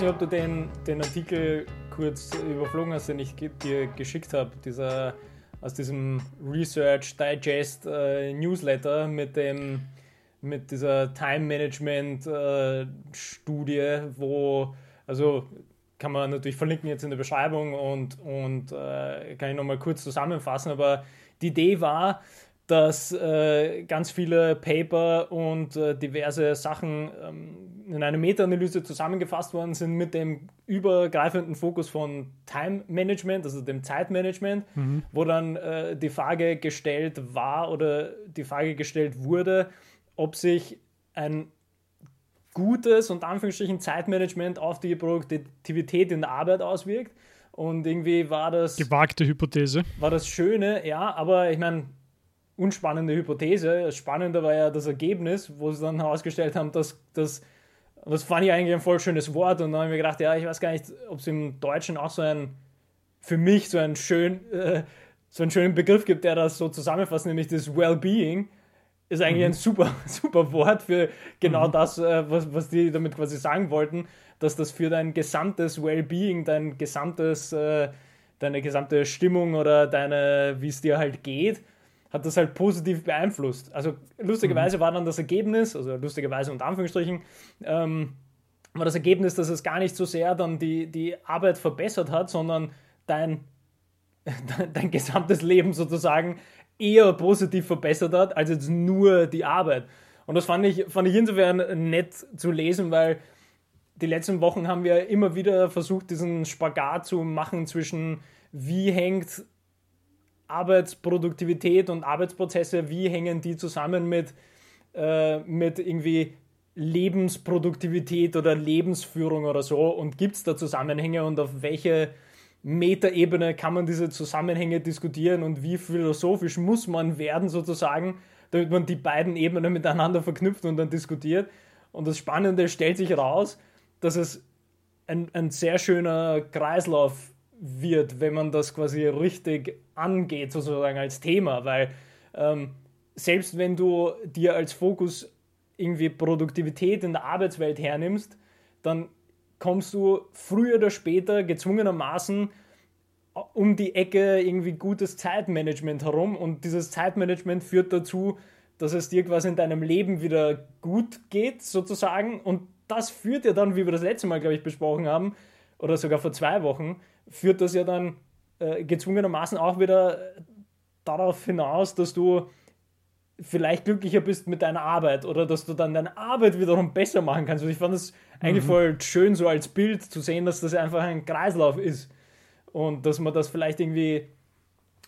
weiß nicht, ob du den, den Artikel kurz überflogen hast, den ich dir geschickt habe, dieser aus diesem Research Digest äh, Newsletter mit dem mit dieser Time Management äh, Studie, wo also kann man natürlich verlinken jetzt in der Beschreibung und, und äh, kann ich nochmal kurz zusammenfassen, aber die Idee war, dass äh, ganz viele Paper und äh, diverse Sachen ähm, in einer Meta-Analyse zusammengefasst worden sind mit dem übergreifenden Fokus von Time Management, also dem Zeitmanagement, mhm. wo dann äh, die Frage gestellt war oder die Frage gestellt wurde, ob sich ein gutes und Anführungsstrichen Zeitmanagement auf die Produktivität in der Arbeit auswirkt. Und irgendwie war das. Gewagte Hypothese. War das Schöne, ja, aber ich meine, unspannende Hypothese. Das Spannende war ja das Ergebnis, wo sie dann herausgestellt haben, dass das, das fand ich eigentlich ein voll schönes Wort und dann habe ich mir gedacht, ja, ich weiß gar nicht, ob es im Deutschen auch so ein, für mich so ein schön, äh, so einen schönen Begriff gibt, der das so zusammenfasst, nämlich das Wellbeing ist eigentlich mhm. ein super, super Wort für genau mhm. das, äh, was, was die damit quasi sagen wollten, dass das für dein gesamtes Wellbeing, dein gesamtes, äh, deine gesamte Stimmung oder deine, wie es dir halt geht, hat das halt positiv beeinflusst. Also lustigerweise mhm. war dann das Ergebnis, also lustigerweise unter Anführungsstrichen, ähm, war das Ergebnis, dass es gar nicht so sehr dann die, die Arbeit verbessert hat, sondern dein, dein, gesamtes Leben sozusagen eher positiv verbessert hat, als jetzt nur die Arbeit. Und das fand ich, fand ich insofern nett zu lesen, weil die letzten Wochen haben wir immer wieder versucht, diesen Spagat zu machen zwischen wie hängt Arbeitsproduktivität und Arbeitsprozesse, wie hängen die zusammen mit, äh, mit irgendwie Lebensproduktivität oder Lebensführung oder so und gibt es da Zusammenhänge und auf welche Metaebene kann man diese Zusammenhänge diskutieren und wie philosophisch muss man werden sozusagen, damit man die beiden Ebenen miteinander verknüpft und dann diskutiert. Und das Spannende stellt sich raus, dass es ein, ein sehr schöner Kreislauf wird, wenn man das quasi richtig angeht, sozusagen als Thema, weil ähm, selbst wenn du dir als Fokus irgendwie Produktivität in der Arbeitswelt hernimmst, dann kommst du früher oder später gezwungenermaßen um die Ecke irgendwie gutes Zeitmanagement herum und dieses Zeitmanagement führt dazu, dass es dir quasi in deinem Leben wieder gut geht, sozusagen. Und das führt ja dann, wie wir das letzte Mal, glaube ich, besprochen haben, oder sogar vor zwei Wochen, führt das ja dann äh, gezwungenermaßen auch wieder darauf hinaus, dass du vielleicht glücklicher bist mit deiner Arbeit oder dass du dann deine Arbeit wiederum besser machen kannst. Also ich fand es eigentlich mhm. voll schön, so als Bild zu sehen, dass das einfach ein Kreislauf ist und dass man das vielleicht irgendwie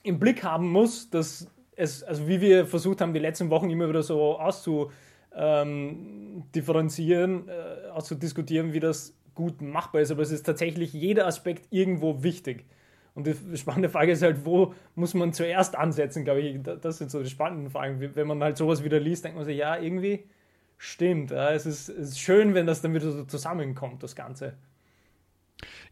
im Blick haben muss, dass es, also wie wir versucht haben, die letzten Wochen immer wieder so auszudifferenzieren, äh, auszudiskutieren, wie das gut machbar ist, aber es ist tatsächlich jeder Aspekt irgendwo wichtig. Und die spannende Frage ist halt, wo muss man zuerst ansetzen, glaube ich. Das sind so die spannenden Fragen. Wenn man halt sowas wieder liest, denkt man sich, ja, irgendwie stimmt. Ja, es, ist, es ist schön, wenn das dann wieder so zusammenkommt, das Ganze.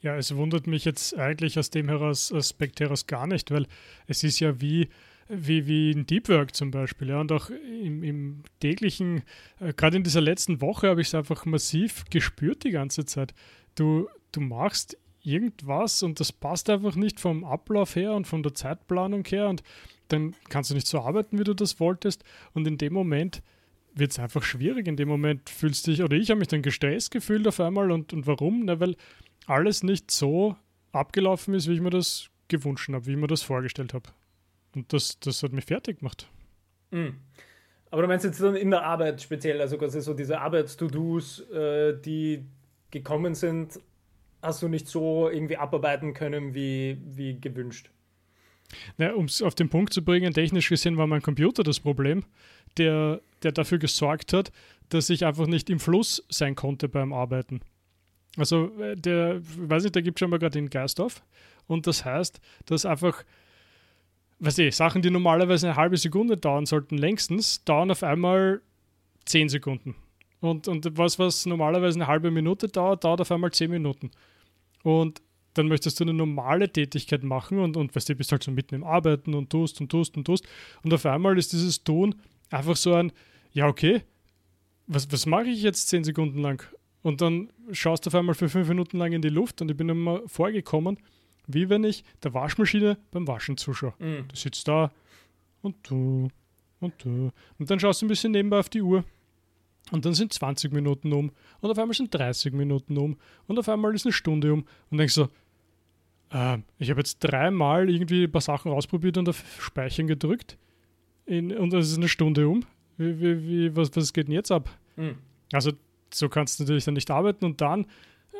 Ja, es wundert mich jetzt eigentlich aus dem heraus, Aspekt heraus gar nicht, weil es ist ja wie, wie, wie in Deep Work zum Beispiel. Ja, und auch im, im täglichen, äh, gerade in dieser letzten Woche habe ich es einfach massiv gespürt die ganze Zeit. Du, du machst irgendwas und das passt einfach nicht vom Ablauf her und von der Zeitplanung her und dann kannst du nicht so arbeiten, wie du das wolltest und in dem Moment wird es einfach schwierig. In dem Moment fühlst du dich, oder ich habe mich dann gestresst gefühlt auf einmal und, und warum? Na, weil alles nicht so abgelaufen ist, wie ich mir das gewünscht habe, wie ich mir das vorgestellt habe. Und das, das hat mich fertig gemacht. Mhm. Aber du meinst jetzt dann in der Arbeit speziell, also quasi so diese Arbeits-To-Dos, äh, die gekommen sind, hast du nicht so irgendwie abarbeiten können wie, wie gewünscht. um es auf den Punkt zu bringen, technisch gesehen war mein Computer das Problem, der, der dafür gesorgt hat, dass ich einfach nicht im Fluss sein konnte beim Arbeiten. Also äh, der, weiß nicht, da gibt schon mal gerade den Geist auf. Und das heißt, dass einfach, weiß ich, Sachen, die normalerweise eine halbe Sekunde dauern sollten, längstens, dauern auf einmal zehn Sekunden. Und, und was, was normalerweise eine halbe Minute dauert, dauert auf einmal zehn Minuten. Und dann möchtest du eine normale Tätigkeit machen und, und weißt du, bist halt so mitten im Arbeiten und tust und tust und tust. Und auf einmal ist dieses Tun einfach so ein, ja, okay, was, was mache ich jetzt zehn Sekunden lang? Und dann schaust du auf einmal für fünf Minuten lang in die Luft und ich bin immer vorgekommen, wie wenn ich der Waschmaschine beim Waschen zuschaue. Mhm. Du sitzt da und du und du. Und dann schaust du ein bisschen nebenbei auf die Uhr. Und dann sind 20 Minuten um. Und auf einmal sind 30 Minuten um. Und auf einmal ist eine Stunde um. Und denkst so, äh, ich habe jetzt dreimal irgendwie ein paar Sachen ausprobiert und auf Speichern gedrückt. In, und es ist eine Stunde um. Wie, wie, wie, was, was geht denn jetzt ab? Mhm. Also, so kannst du natürlich dann nicht arbeiten. Und dann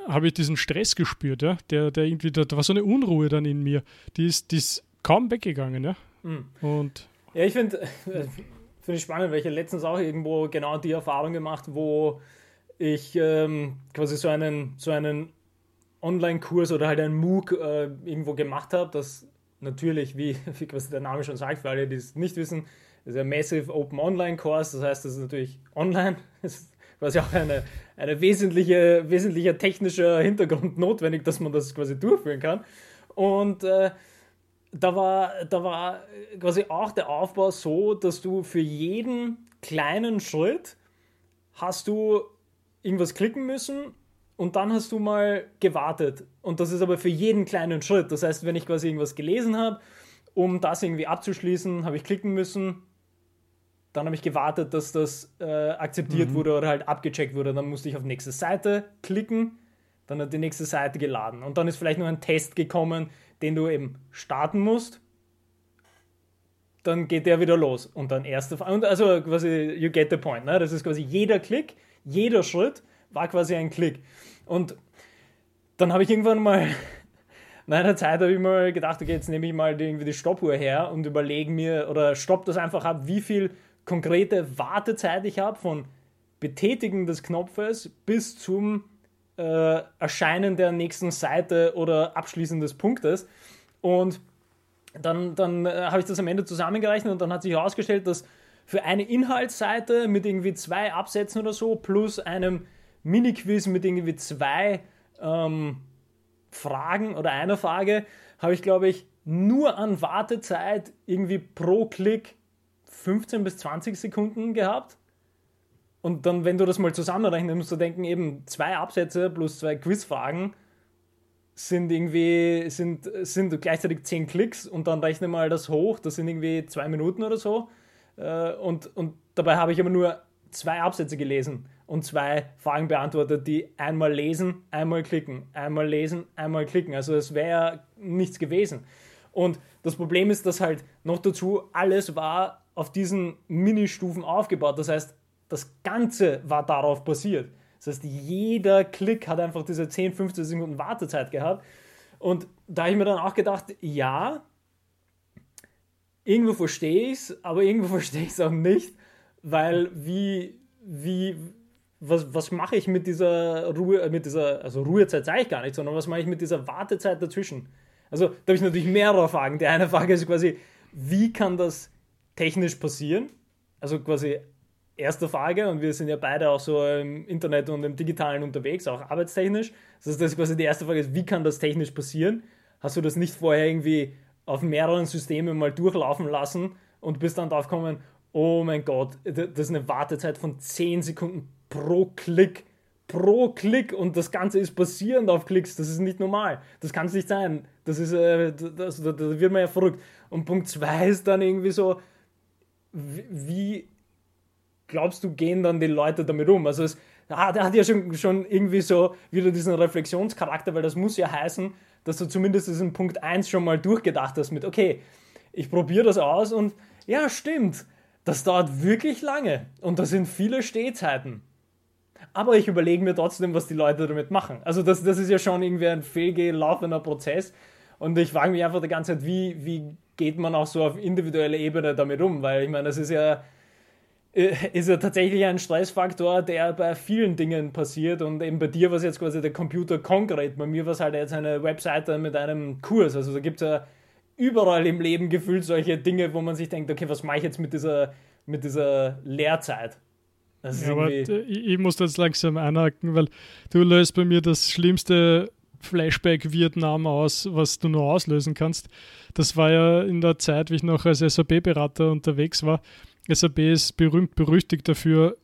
habe ich diesen Stress gespürt, ja, der, der irgendwie, da, da, war so eine Unruhe dann in mir, die ist, die ist kaum weggegangen, ja. Mhm. Und ja, ich finde find ich spannend, weil ich letztens auch irgendwo genau die Erfahrung gemacht, wo ich ähm, quasi so einen, so einen Online-Kurs oder halt einen MOOC äh, irgendwo gemacht habe, das natürlich, wie, wie quasi der Name schon sagt, für alle, die es nicht wissen, ist ein Massive Open Online-Kurs, das heißt, das ist natürlich online, ist quasi auch eine, eine wesentliche, wesentlicher technischer Hintergrund notwendig, dass man das quasi durchführen kann. Und äh, da war, da war quasi auch der Aufbau so, dass du für jeden kleinen Schritt hast du irgendwas klicken müssen und dann hast du mal gewartet. Und das ist aber für jeden kleinen Schritt. Das heißt, wenn ich quasi irgendwas gelesen habe, um das irgendwie abzuschließen, habe ich klicken müssen. Dann habe ich gewartet, dass das äh, akzeptiert mhm. wurde oder halt abgecheckt wurde. Dann musste ich auf nächste Seite klicken. Dann hat die nächste Seite geladen. Und dann ist vielleicht noch ein Test gekommen, den du eben starten musst, dann geht der wieder los. Und dann erste, und also quasi, you get the point. Ne? Das ist quasi jeder Klick, jeder Schritt war quasi ein Klick. Und dann habe ich irgendwann mal, nach einer Zeit habe ich mal gedacht, okay, jetzt nehme ich mal irgendwie die Stoppuhr her und überlege mir oder stopp das einfach ab, wie viel konkrete Wartezeit ich habe von Betätigen des Knopfes bis zum äh, Erscheinen der nächsten Seite oder Abschließen des Punktes. Und dann, dann äh, habe ich das am Ende zusammengerechnet und dann hat sich herausgestellt, dass für eine Inhaltsseite mit irgendwie zwei Absätzen oder so plus einem Mini-Quiz mit irgendwie zwei ähm, Fragen oder einer Frage habe ich, glaube ich, nur an Wartezeit irgendwie pro Klick 15 bis 20 Sekunden gehabt. Und dann, wenn du das mal zusammenrechnest, musst du denken, eben zwei Absätze plus zwei Quizfragen sind irgendwie, sind, sind gleichzeitig zehn Klicks und dann rechne mal das hoch, das sind irgendwie zwei Minuten oder so. Äh, und, und dabei habe ich aber nur zwei Absätze gelesen und zwei Fragen beantwortet, die einmal lesen, einmal klicken, einmal lesen, einmal klicken. Also es wäre nichts gewesen. Und das Problem ist, dass halt noch dazu alles war auf diesen Ministufen aufgebaut. Das heißt, das Ganze war darauf basiert. Das heißt, jeder Klick hat einfach diese 10, 15 Sekunden Wartezeit gehabt. Und da habe ich mir dann auch gedacht, ja, irgendwo verstehe ich es, aber irgendwo verstehe ich es auch nicht, weil wie, wie, was, was mache ich mit dieser Ruhe, mit dieser, also Ruhezeit sage ich gar nicht, sondern was mache ich mit dieser Wartezeit dazwischen? Also da habe ich natürlich mehrere Fragen. Die eine Frage ist quasi, wie kann das technisch passieren? Also quasi erste Frage, und wir sind ja beide auch so im Internet und im Digitalen unterwegs, auch arbeitstechnisch. Das heißt, das ist quasi die erste Frage, ist, wie kann das technisch passieren? Hast du das nicht vorher irgendwie auf mehreren Systemen mal durchlaufen lassen und bist dann drauf gekommen, oh mein Gott, das ist eine Wartezeit von 10 Sekunden pro Klick. Pro Klick und das Ganze ist basierend auf Klicks, das ist nicht normal. Das kann es nicht sein. Das ist, äh, das, da, da wird man ja verrückt. Und Punkt 2 ist dann irgendwie so, wie glaubst du, gehen dann die Leute damit um? Also es, ah, der hat ja schon, schon irgendwie so wieder diesen Reflexionscharakter, weil das muss ja heißen, dass du zumindest diesen Punkt 1 schon mal durchgedacht hast mit, okay, ich probiere das aus und ja, stimmt, das dauert wirklich lange und da sind viele Stehzeiten. Aber ich überlege mir trotzdem, was die Leute damit machen. Also das, das ist ja schon irgendwie ein fehlgelaufener Prozess und ich frage mich einfach die ganze Zeit, wie, wie geht man auch so auf individueller Ebene damit um? Weil ich meine, das ist ja äh, ist ja tatsächlich ein Stressfaktor, der bei vielen Dingen passiert und eben bei dir war es jetzt quasi der Computer konkret, bei mir war es halt jetzt eine Webseite mit einem Kurs, also da gibt es ja überall im Leben gefühlt solche Dinge, wo man sich denkt, okay, was mache ich jetzt mit dieser, mit dieser Lehrzeit? Ja, aber ich, ich muss da jetzt langsam einhaken, weil du löst bei mir das schlimmste Flashback Vietnam aus, was du nur auslösen kannst. Das war ja in der Zeit, wie ich noch als SAP-Berater unterwegs war SAP ist berühmt berüchtigt dafür,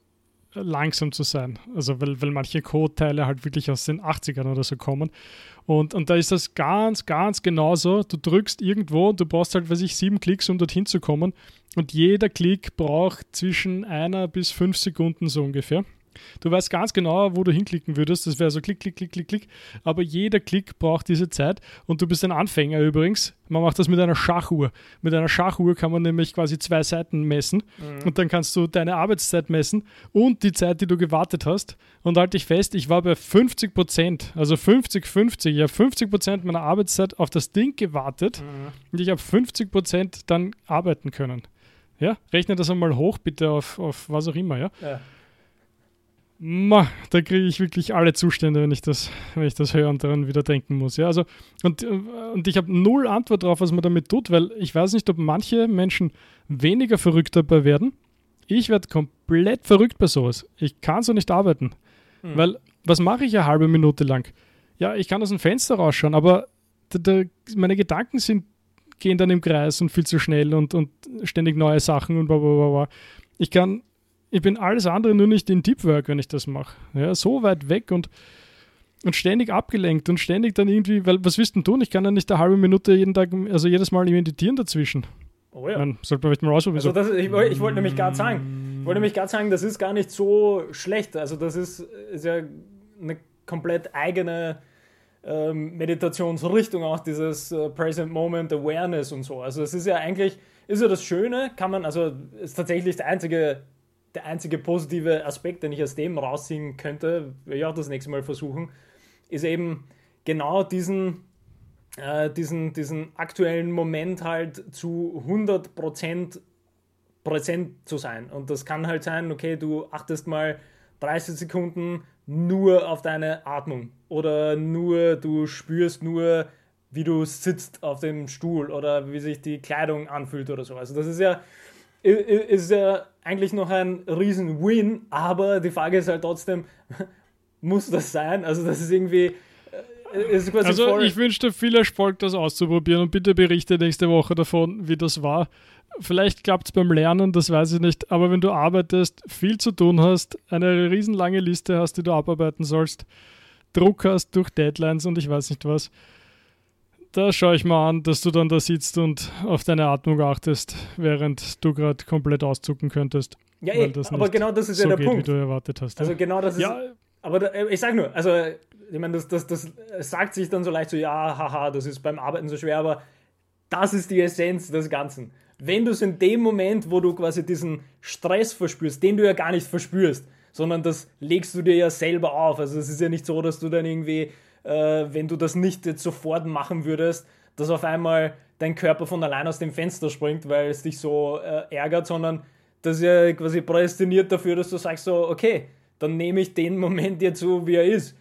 langsam zu sein. Also weil, weil manche Code-Teile halt wirklich aus den 80ern oder so kommen. Und, und da ist das ganz, ganz genauso. Du drückst irgendwo und du brauchst halt, weiß ich, sieben Klicks, um dorthin zu kommen. Und jeder Klick braucht zwischen einer bis fünf Sekunden so ungefähr. Du weißt ganz genau, wo du hinklicken würdest. Das wäre so klick, klick, klick, klick, klick. Aber jeder Klick braucht diese Zeit. Und du bist ein Anfänger übrigens. Man macht das mit einer Schachuhr. Mit einer Schachuhr kann man nämlich quasi zwei Seiten messen. Mhm. Und dann kannst du deine Arbeitszeit messen und die Zeit, die du gewartet hast. Und halte dich fest, ich war bei 50 Prozent, also 50, 50. Ich habe 50 Prozent meiner Arbeitszeit auf das Ding gewartet mhm. und ich habe 50 Prozent dann arbeiten können. Ja, rechne das einmal hoch, bitte auf, auf was auch immer, ja. ja. Ma, da kriege ich wirklich alle Zustände, wenn ich das, wenn ich das höre und daran wieder denken muss. Ja, also, und, und ich habe null Antwort darauf, was man damit tut, weil ich weiß nicht, ob manche Menschen weniger verrückt dabei werden. Ich werde komplett verrückt bei sowas. Ich kann so nicht arbeiten. Hm. Weil, was mache ich eine halbe Minute lang? Ja, ich kann aus dem Fenster rausschauen, aber da, da, meine Gedanken sind, gehen dann im Kreis und viel zu schnell und, und ständig neue Sachen und bla bla bla. Ich kann ich bin alles andere nur nicht in Deep Work, wenn ich das mache. Ja, so weit weg und, und ständig abgelenkt und ständig dann irgendwie, weil was willst du denn tun? Ich kann ja nicht eine halbe Minute jeden Tag, also jedes Mal meditieren dazwischen. Oh ja. Man sollte man vielleicht mal ausprobieren. Also das, ich, ich wollte nämlich gerade sagen, wollte nämlich gerade sagen, das ist gar nicht so schlecht. Also das ist, ist ja eine komplett eigene ähm, Meditationsrichtung, auch dieses äh, Present Moment Awareness und so. Also es ist ja eigentlich, ist ja das Schöne, kann man, also ist tatsächlich der einzige der einzige positive Aspekt, den ich aus dem rausziehen könnte, werde ich auch das nächste Mal versuchen, ist eben genau diesen, äh, diesen, diesen aktuellen Moment halt zu 100% präsent zu sein. Und das kann halt sein, okay, du achtest mal 30 Sekunden nur auf deine Atmung oder nur, du spürst nur, wie du sitzt auf dem Stuhl oder wie sich die Kleidung anfühlt oder so. Also das ist ja, ist ja eigentlich noch ein riesen Win, aber die Frage ist halt trotzdem, muss das sein? Also das ist irgendwie... Äh, ist also ich wünsche dir viel Erfolg, das auszuprobieren und bitte berichte nächste Woche davon, wie das war. Vielleicht klappt es beim Lernen, das weiß ich nicht, aber wenn du arbeitest, viel zu tun hast, eine riesenlange Liste hast, die du abarbeiten sollst, Druck hast durch Deadlines und ich weiß nicht was, da schaue ich mal an, dass du dann da sitzt und auf deine Atmung achtest, während du gerade komplett auszucken könntest. Ja, ey, eh, aber genau das ist so ja der geht, Punkt. Wie du erwartet hast. Also genau das ist. Ja, aber da, ich sag nur, also ich meine, das, das, das sagt sich dann so leicht so, ja, haha, das ist beim Arbeiten so schwer, aber das ist die Essenz des Ganzen. Wenn du es in dem Moment, wo du quasi diesen Stress verspürst, den du ja gar nicht verspürst, sondern das legst du dir ja selber auf. Also es ist ja nicht so, dass du dann irgendwie äh, wenn du das nicht jetzt sofort machen würdest, dass auf einmal dein Körper von allein aus dem Fenster springt, weil es dich so äh, ärgert, sondern das ist ja quasi prädestiniert dafür, dass du sagst so, okay, dann nehme ich den Moment jetzt so, wie er ist.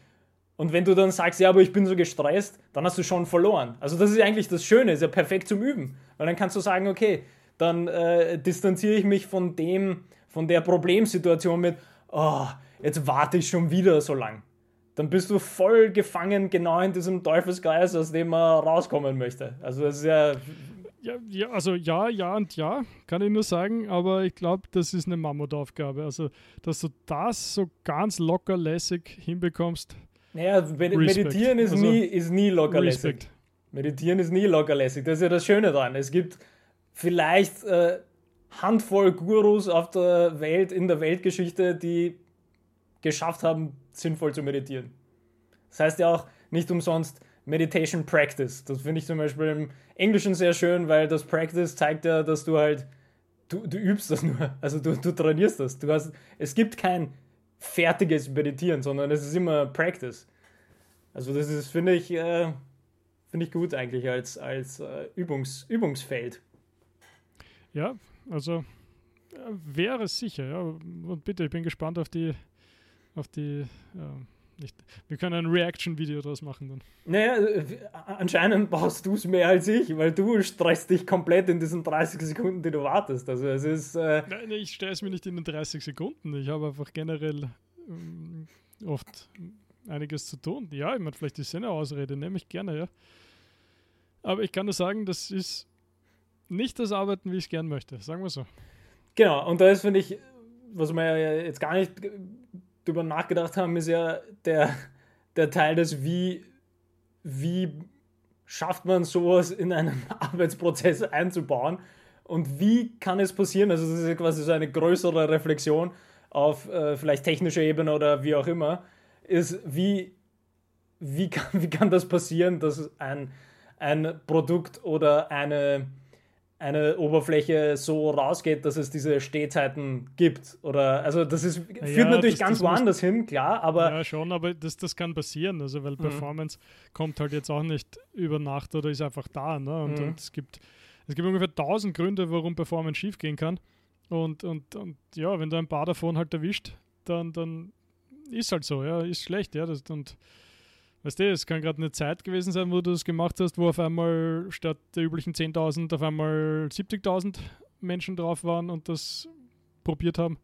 Und wenn du dann sagst, ja, aber ich bin so gestresst, dann hast du schon verloren. Also das ist eigentlich das Schöne, ist ja perfekt zum Üben. Weil dann kannst du sagen, okay, dann äh, distanziere ich mich von dem, von der Problemsituation mit, oh, jetzt warte ich schon wieder so lang dann bist du voll gefangen genau in diesem Teufelskreis, aus dem man rauskommen möchte. Also das ist ja ja, ja, also ja, ja und ja, kann ich nur sagen, aber ich glaube, das ist eine Mammutaufgabe. Also, dass du das so ganz locker lässig hinbekommst. Naja, meditieren ist, also, nie, ist nie locker lässig. Meditieren ist nie locker lässig. Das ist ja das Schöne daran. Es gibt vielleicht äh, Handvoll Gurus auf der Welt, in der Weltgeschichte, die geschafft haben, sinnvoll zu meditieren. Das heißt ja auch nicht umsonst Meditation Practice. Das finde ich zum Beispiel im Englischen sehr schön, weil das Practice zeigt ja, dass du halt, du, du übst das nur, also du, du trainierst das. Du hast, es gibt kein fertiges Meditieren, sondern es ist immer Practice. Also das ist, finde ich, äh, finde ich gut eigentlich als, als äh, Übungs, Übungsfeld. Ja, also äh, wäre sicher, ja. Und bitte, ich bin gespannt auf die auf die. Ja, nicht. Wir können ein Reaction-Video draus machen dann. Naja, anscheinend brauchst du es mehr als ich, weil du stresst dich komplett in diesen 30 Sekunden, die du wartest. Also es ist. Äh Nein, ich stress mich nicht in den 30 Sekunden. Ich habe einfach generell ähm, oft einiges zu tun. Ja, ich meine, vielleicht ist es eine Ausrede, nehme ich gerne, ja. Aber ich kann nur sagen, das ist nicht das Arbeiten, wie ich es gern möchte, sagen wir so. Genau, und da ist, finde ich, was wir ja jetzt gar nicht drüber nachgedacht haben, ist ja der, der Teil des, wie, wie schafft man sowas in einen Arbeitsprozess einzubauen und wie kann es passieren? Also, das ist ja quasi so eine größere Reflexion auf äh, vielleicht technischer Ebene oder wie auch immer, ist, wie, wie, kann, wie kann das passieren, dass ein, ein Produkt oder eine eine Oberfläche so rausgeht, dass es diese Stehzeiten gibt. Oder also das ist, führt ja, natürlich das, ganz das woanders hin, klar, aber. Ja, schon, aber das, das kann passieren. Also weil mhm. Performance kommt halt jetzt auch nicht über Nacht oder ist einfach da. Ne? Und, mhm. und es gibt es gibt ungefähr tausend Gründe, warum Performance schief gehen kann. Und, und, und ja, wenn du ein paar davon halt erwischt, dann, dann ist halt so, ja, ist schlecht, ja. Das, und Weißt du, es kann gerade eine Zeit gewesen sein, wo du es gemacht hast, wo auf einmal statt der üblichen 10.000 auf einmal 70.000 Menschen drauf waren und das probiert haben.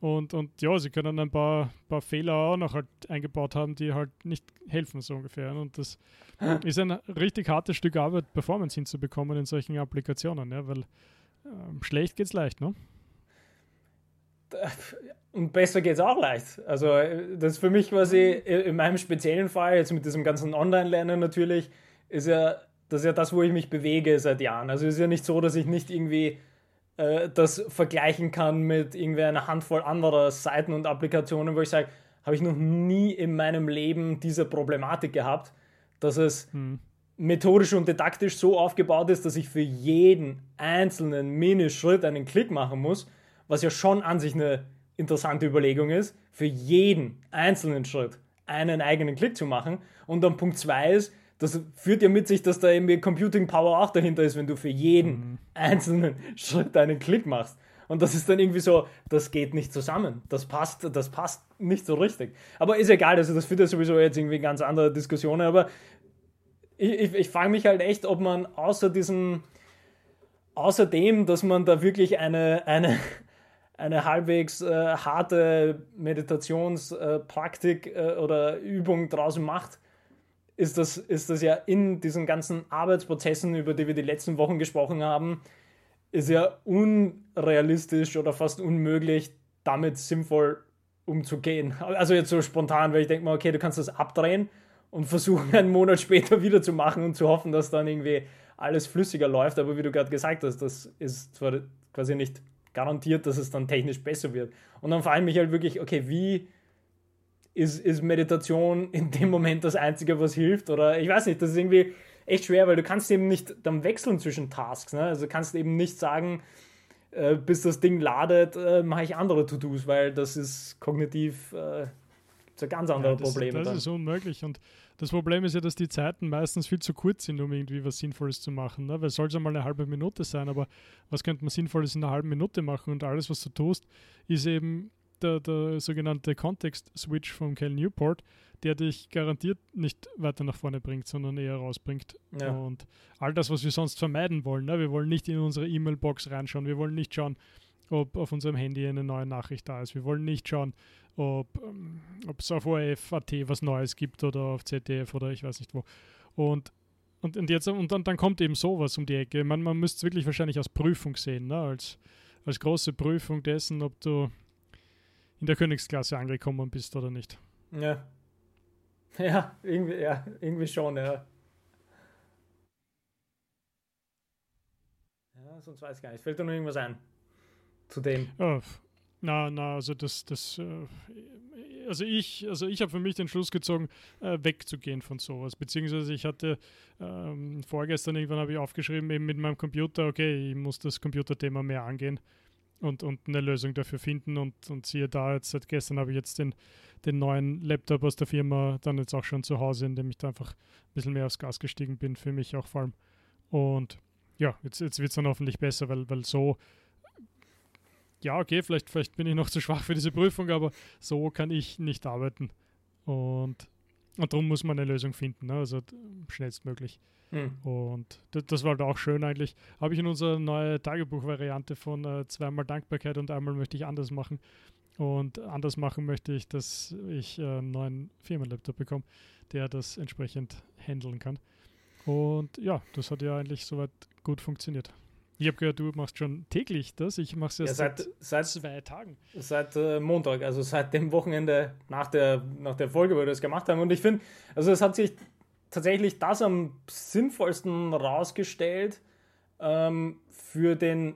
Und, und ja, sie können ein paar, paar Fehler auch noch halt eingebaut haben, die halt nicht helfen, so ungefähr. Und das ist ein richtig hartes Stück Arbeit, Performance hinzubekommen in solchen Applikationen, ja, weil äh, schlecht geht's leicht, ne? Und besser geht es auch leicht. Also, das ist für mich quasi in meinem speziellen Fall, jetzt mit diesem ganzen Online-Lernen natürlich, ist ja das ist ja das, wo ich mich bewege seit Jahren. Also, es ist ja nicht so, dass ich nicht irgendwie äh, das vergleichen kann mit irgendwie einer Handvoll anderer Seiten und Applikationen, wo ich sage, habe ich noch nie in meinem Leben diese Problematik gehabt, dass es hm. methodisch und didaktisch so aufgebaut ist, dass ich für jeden einzelnen Minischritt einen Klick machen muss was ja schon an sich eine interessante Überlegung ist, für jeden einzelnen Schritt einen eigenen Klick zu machen. Und dann Punkt 2 ist, das führt ja mit sich, dass da irgendwie Computing Power auch dahinter ist, wenn du für jeden mhm. einzelnen Schritt einen Klick machst. Und das ist dann irgendwie so, das geht nicht zusammen. Das passt, das passt nicht so richtig. Aber ist egal, also das führt ja sowieso jetzt irgendwie ganz andere Diskussionen. Aber ich, ich, ich frage mich halt echt, ob man außer diesem, außerdem, dass man da wirklich eine, eine, eine halbwegs äh, harte Meditationspraktik äh, oder Übung draußen macht, ist das, ist das ja in diesen ganzen Arbeitsprozessen, über die wir die letzten Wochen gesprochen haben, ist ja unrealistisch oder fast unmöglich, damit sinnvoll umzugehen. Also jetzt so spontan, weil ich denke mal, okay, du kannst das abdrehen und versuchen, einen Monat später wieder zu machen und zu hoffen, dass dann irgendwie alles flüssiger läuft. Aber wie du gerade gesagt hast, das ist zwar quasi nicht garantiert, dass es dann technisch besser wird. Und dann frage ich mich halt wirklich, okay, wie ist, ist Meditation in dem Moment das Einzige, was hilft? Oder ich weiß nicht, das ist irgendwie echt schwer, weil du kannst eben nicht dann wechseln zwischen Tasks. Ne? Also kannst eben nicht sagen, äh, bis das Ding ladet, äh, mache ich andere To-Dos, weil das ist kognitiv äh, ein ganz andere ja, das, Problem. Das dann. ist unmöglich und das Problem ist ja, dass die Zeiten meistens viel zu kurz sind, um irgendwie was Sinnvolles zu machen. Ne? Weil es soll ja mal eine halbe Minute sein, aber was könnte man Sinnvolles in einer halben Minute machen? Und alles, was du tust, ist eben der, der sogenannte Context-Switch von Cal Newport, der dich garantiert nicht weiter nach vorne bringt, sondern eher rausbringt. Ja. Und all das, was wir sonst vermeiden wollen. Ne? Wir wollen nicht in unsere E-Mail-Box reinschauen, wir wollen nicht schauen, ob auf unserem Handy eine neue Nachricht da ist. Wir wollen nicht schauen, ob ähm, es auf ORF.at was Neues gibt oder auf ZDF oder ich weiß nicht wo. Und, und, und jetzt und dann, dann kommt eben sowas um die Ecke. Man, man müsste es wirklich wahrscheinlich als Prüfung sehen, ne? als, als große Prüfung dessen, ob du in der Königsklasse angekommen bist oder nicht. Ja. Ja, irgendwie, ja, irgendwie schon, ja. Ja, sonst weiß ich gar nicht. Fällt dir noch irgendwas ein? Zu dem? Oh, na, na, also das, das, äh, also ich, also ich habe für mich den Schluss gezogen, äh, wegzugehen von sowas. Beziehungsweise ich hatte ähm, vorgestern irgendwann habe ich aufgeschrieben, eben mit meinem Computer, okay, ich muss das Computerthema mehr angehen und, und eine Lösung dafür finden. Und, und siehe da, jetzt seit gestern habe ich jetzt den, den neuen Laptop aus der Firma dann jetzt auch schon zu Hause, in dem ich da einfach ein bisschen mehr aufs Gas gestiegen bin, für mich auch vor allem. Und ja, jetzt, jetzt wird es dann hoffentlich besser, weil, weil so ja, okay, vielleicht, vielleicht bin ich noch zu schwach für diese Prüfung, aber so kann ich nicht arbeiten. Und, und darum muss man eine Lösung finden, ne? also schnellstmöglich. Mhm. Und das, das, war halt auch schön eigentlich. Habe ich in unserer neue Tagebuch-Variante von äh, zweimal Dankbarkeit und einmal möchte ich anders machen. Und anders machen möchte ich, dass ich äh, einen neuen Firmenlaptop bekomme, der das entsprechend handeln kann. Und ja, das hat ja eigentlich soweit gut funktioniert. Ich habe gehört, du machst schon täglich das. Ich mache es Ja, seit, seit, zwei Tagen. seit äh, Montag, also seit dem Wochenende nach der, nach der Folge, wo wir das gemacht haben. Und ich finde, also es hat sich tatsächlich das am sinnvollsten rausgestellt ähm, für den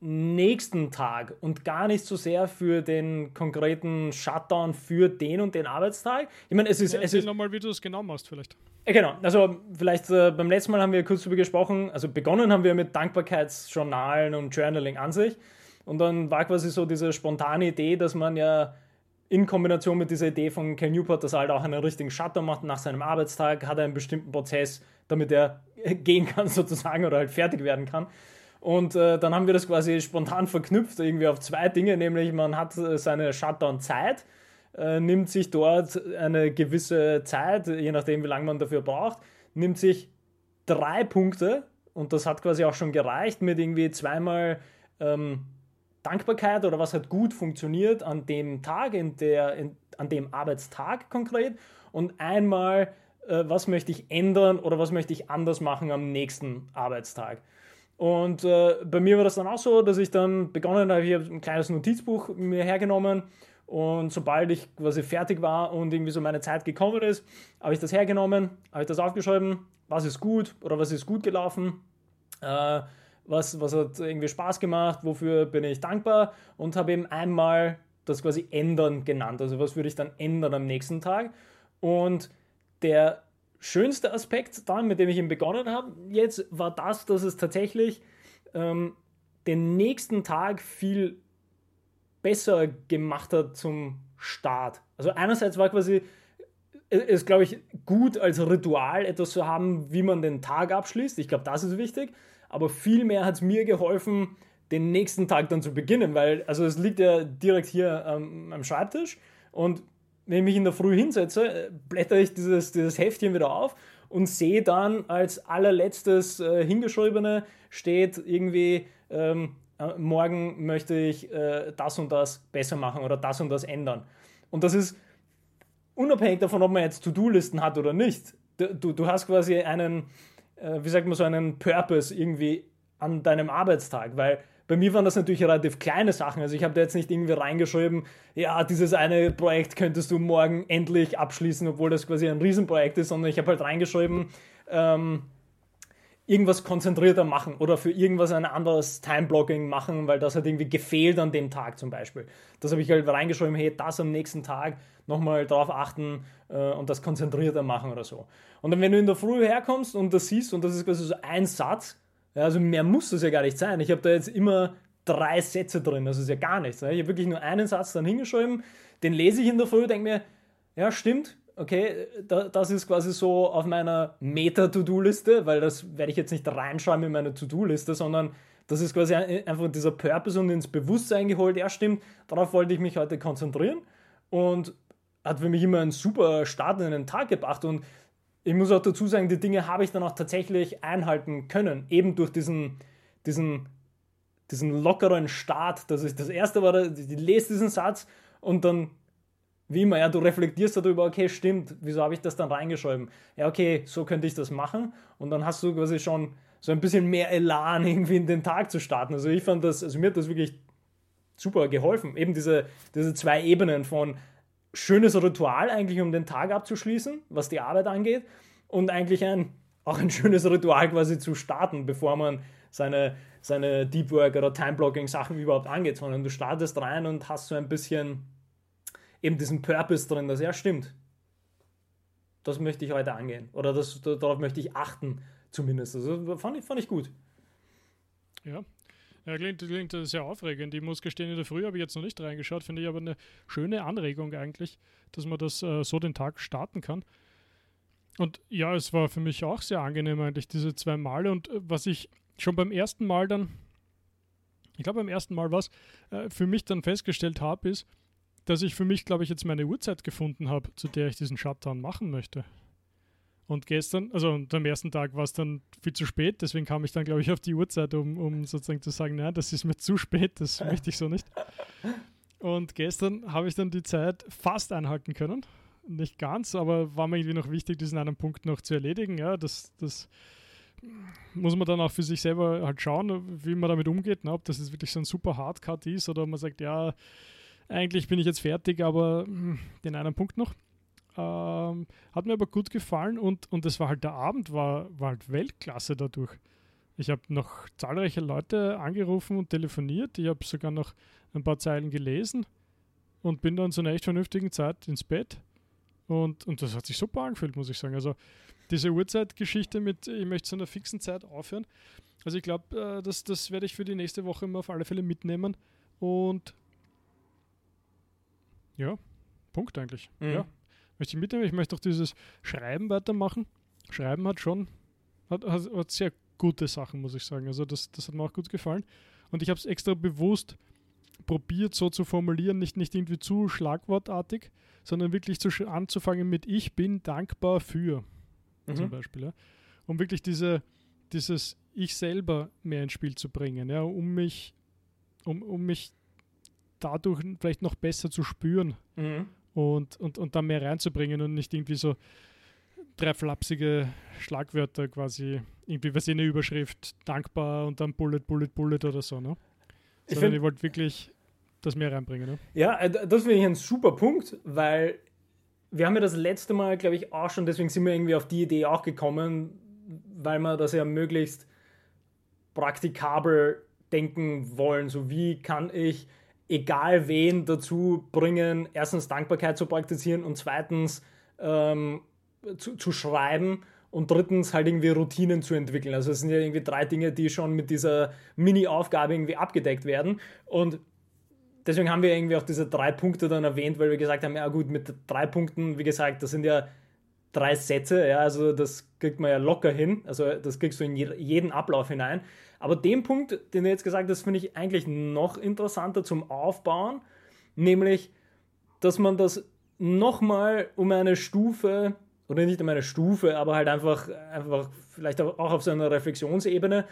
nächsten Tag und gar nicht so sehr für den konkreten Shutdown für den und den Arbeitstag. Ich meine, es ist, Ja, es ist nochmal, wie du es genau machst, vielleicht. Ja, genau. Also vielleicht äh, beim letzten Mal haben wir kurz darüber gesprochen. Also begonnen haben wir mit Dankbarkeitsjournalen und Journaling an sich. Und dann war quasi so diese spontane Idee, dass man ja in Kombination mit dieser Idee von Ken Newport, dass er halt auch einen richtigen Shutdown macht nach seinem Arbeitstag, hat er einen bestimmten Prozess, damit er gehen kann sozusagen oder halt fertig werden kann. Und äh, dann haben wir das quasi spontan verknüpft, irgendwie auf zwei Dinge, nämlich man hat äh, seine Shutdown-Zeit, äh, nimmt sich dort eine gewisse Zeit, je nachdem wie lange man dafür braucht, nimmt sich drei Punkte und das hat quasi auch schon gereicht mit irgendwie zweimal ähm, Dankbarkeit oder was hat gut funktioniert an dem Tag, in der, in, an dem Arbeitstag konkret und einmal, äh, was möchte ich ändern oder was möchte ich anders machen am nächsten Arbeitstag. Und äh, bei mir war das dann auch so, dass ich dann begonnen habe, ich habe ein kleines Notizbuch mir hergenommen und sobald ich quasi fertig war und irgendwie so meine Zeit gekommen ist, habe ich das hergenommen, habe ich das aufgeschrieben, was ist gut oder was ist gut gelaufen, äh, was, was hat irgendwie Spaß gemacht, wofür bin ich dankbar und habe eben einmal das quasi ändern genannt. Also was würde ich dann ändern am nächsten Tag. Und der schönste Aspekt dann, mit dem ich eben begonnen habe, jetzt war das, dass es tatsächlich ähm, den nächsten Tag viel besser gemacht hat zum Start. Also einerseits war quasi es ist, glaube ich, gut als Ritual etwas zu haben, wie man den Tag abschließt. Ich glaube, das ist wichtig. Aber vielmehr hat es mir geholfen, den nächsten Tag dann zu beginnen, weil, also es liegt ja direkt hier ähm, am Schreibtisch und wenn ich mich in der Früh hinsetze, äh, blätter ich dieses, dieses Heftchen wieder auf und sehe dann als allerletztes äh, hingeschriebene steht irgendwie, ähm, äh, morgen möchte ich äh, das und das besser machen oder das und das ändern. Und das ist unabhängig davon, ob man jetzt To-Do-Listen hat oder nicht. Du, du hast quasi einen, äh, wie sagt man so, einen Purpose irgendwie an deinem Arbeitstag, weil bei mir waren das natürlich relativ kleine Sachen. Also ich habe da jetzt nicht irgendwie reingeschrieben, ja, dieses eine Projekt könntest du morgen endlich abschließen, obwohl das quasi ein Riesenprojekt ist, sondern ich habe halt reingeschrieben, ähm, irgendwas konzentrierter machen oder für irgendwas ein anderes Time-Blocking machen, weil das hat irgendwie gefehlt an dem Tag zum Beispiel. Das habe ich halt reingeschrieben, hey, das am nächsten Tag nochmal drauf achten äh, und das konzentrierter machen oder so. Und dann, wenn du in der Früh herkommst und das siehst, und das ist quasi so ein Satz, ja, also mehr muss das ja gar nicht sein. Ich habe da jetzt immer drei Sätze drin, das ist ja gar nichts. Ne? Ich habe wirklich nur einen Satz dann hingeschrieben, den lese ich in der Früh, denke mir, ja, stimmt, okay, das ist quasi so auf meiner Meta-To-Do-Liste, weil das werde ich jetzt nicht reinschreiben in meine To-Do-Liste, sondern das ist quasi einfach dieser Purpose und ins Bewusstsein geholt. Ja, stimmt, darauf wollte ich mich heute konzentrieren und hat für mich immer einen super Start in den Tag gebracht und ich muss auch dazu sagen, die Dinge habe ich dann auch tatsächlich einhalten können, eben durch diesen, diesen, diesen lockeren Start. Das, ist, das erste war, ich lese diesen Satz und dann wie immer, ja, du reflektierst darüber, okay, stimmt, wieso habe ich das dann reingeschrieben? Ja, okay, so könnte ich das machen und dann hast du quasi schon so ein bisschen mehr Elan irgendwie in den Tag zu starten. Also ich fand das, also mir hat das wirklich super geholfen. Eben diese, diese zwei Ebenen von schönes Ritual eigentlich, um den Tag abzuschließen, was die Arbeit angeht und eigentlich ein, auch ein schönes Ritual quasi zu starten, bevor man seine, seine Deep Work oder Time Blocking Sachen überhaupt angeht, sondern du startest rein und hast so ein bisschen eben diesen Purpose drin, dass ja stimmt. Das möchte ich heute angehen. Oder das, darauf möchte ich achten, zumindest. Also fand ich, fand ich gut. Ja. Ja, klingt, klingt sehr aufregend. Ich muss gestehen, in der Früh habe ich jetzt noch nicht reingeschaut, finde ich aber eine schöne Anregung eigentlich, dass man das äh, so den Tag starten kann. Und ja, es war für mich auch sehr angenehm eigentlich, diese zwei Male. Und äh, was ich schon beim ersten Mal dann, ich glaube beim ersten Mal was, äh, für mich dann festgestellt habe, ist, dass ich für mich, glaube ich, jetzt meine Uhrzeit gefunden habe, zu der ich diesen Shutdown machen möchte. Und gestern, also am ersten Tag war es dann viel zu spät, deswegen kam ich dann, glaube ich, auf die Uhrzeit, um, um sozusagen zu sagen, nein, das ist mir zu spät, das möchte ich so nicht. Und gestern habe ich dann die Zeit fast einhalten können. Nicht ganz, aber war mir irgendwie noch wichtig, diesen einen Punkt noch zu erledigen. Ja, das, das muss man dann auch für sich selber halt schauen, wie man damit umgeht, ne? ob das jetzt wirklich so ein super Hardcut ist oder man sagt, ja, eigentlich bin ich jetzt fertig, aber hm, den einen Punkt noch. Ähm, hat mir aber gut gefallen und, und das war halt der Abend, war, war halt Weltklasse dadurch. Ich habe noch zahlreiche Leute angerufen und telefoniert. Ich habe sogar noch ein paar Zeilen gelesen und bin dann zu einer echt vernünftigen Zeit ins Bett. Und, und das hat sich super angefühlt, muss ich sagen. Also diese Uhrzeitgeschichte mit, ich möchte zu einer fixen Zeit aufhören. Also ich glaube, äh, das, das werde ich für die nächste Woche immer auf alle Fälle mitnehmen. Und ja, Punkt eigentlich. Mhm. Ja, möchte ich mitnehmen. Ich möchte auch dieses Schreiben weitermachen. Schreiben hat schon, hat, hat, hat sehr gute Sachen, muss ich sagen. Also das, das hat mir auch gut gefallen. Und ich habe es extra bewusst probiert, so zu formulieren, nicht, nicht irgendwie zu schlagwortartig, sondern wirklich zu, anzufangen mit Ich bin dankbar für mhm. zum Beispiel. Ja? Um wirklich diese, dieses Ich selber mehr ins Spiel zu bringen, ja? um mich, um, um mich dadurch vielleicht noch besser zu spüren mhm. und, und, und da mehr reinzubringen und nicht irgendwie so drei flapsige Schlagwörter quasi, irgendwie was in der Überschrift dankbar und dann Bullet, Bullet, Bullet oder so, ne? Ich, find, ich wollte wirklich das mehr reinbringen, ne? Ja, äh, das finde ich ein super Punkt, weil wir haben ja das letzte Mal, glaube ich, auch schon, deswegen sind wir irgendwie auf die Idee auch gekommen, weil wir das ja möglichst praktikabel denken wollen. So wie kann ich egal wen dazu bringen, erstens Dankbarkeit zu praktizieren und zweitens ähm, zu, zu schreiben und drittens halt irgendwie Routinen zu entwickeln. Also es sind ja irgendwie drei Dinge, die schon mit dieser Mini-Aufgabe irgendwie abgedeckt werden. Und deswegen haben wir irgendwie auch diese drei Punkte dann erwähnt, weil wir gesagt haben, ja gut, mit drei Punkten, wie gesagt, das sind ja drei Sätze, ja, also das kriegt man ja locker hin, also das kriegst du in jeden Ablauf hinein. Aber den Punkt, den du jetzt gesagt hast, finde ich eigentlich noch interessanter zum Aufbauen, nämlich, dass man das nochmal um eine Stufe, oder nicht um eine Stufe, aber halt einfach, einfach vielleicht auch auf so einer Reflexionsebene,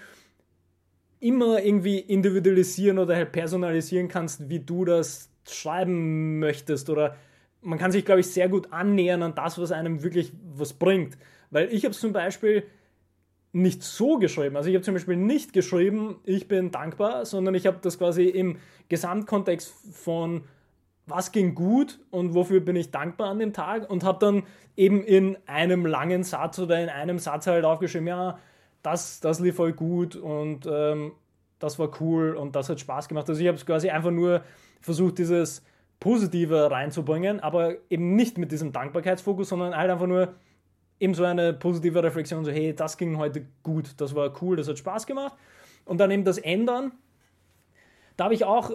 immer irgendwie individualisieren oder halt personalisieren kannst, wie du das schreiben möchtest. Oder man kann sich, glaube ich, sehr gut annähern an das, was einem wirklich was bringt. Weil ich habe zum Beispiel nicht so geschrieben. Also ich habe zum Beispiel nicht geschrieben, ich bin dankbar, sondern ich habe das quasi im Gesamtkontext von was ging gut und wofür bin ich dankbar an dem Tag und habe dann eben in einem langen Satz oder in einem Satz halt aufgeschrieben, ja, das, das lief voll gut und ähm, das war cool und das hat Spaß gemacht. Also ich habe es quasi einfach nur versucht, dieses Positive reinzubringen, aber eben nicht mit diesem Dankbarkeitsfokus, sondern halt einfach nur, eben so eine positive Reflexion, so hey, das ging heute gut, das war cool, das hat Spaß gemacht. Und dann eben das Ändern, da habe ich auch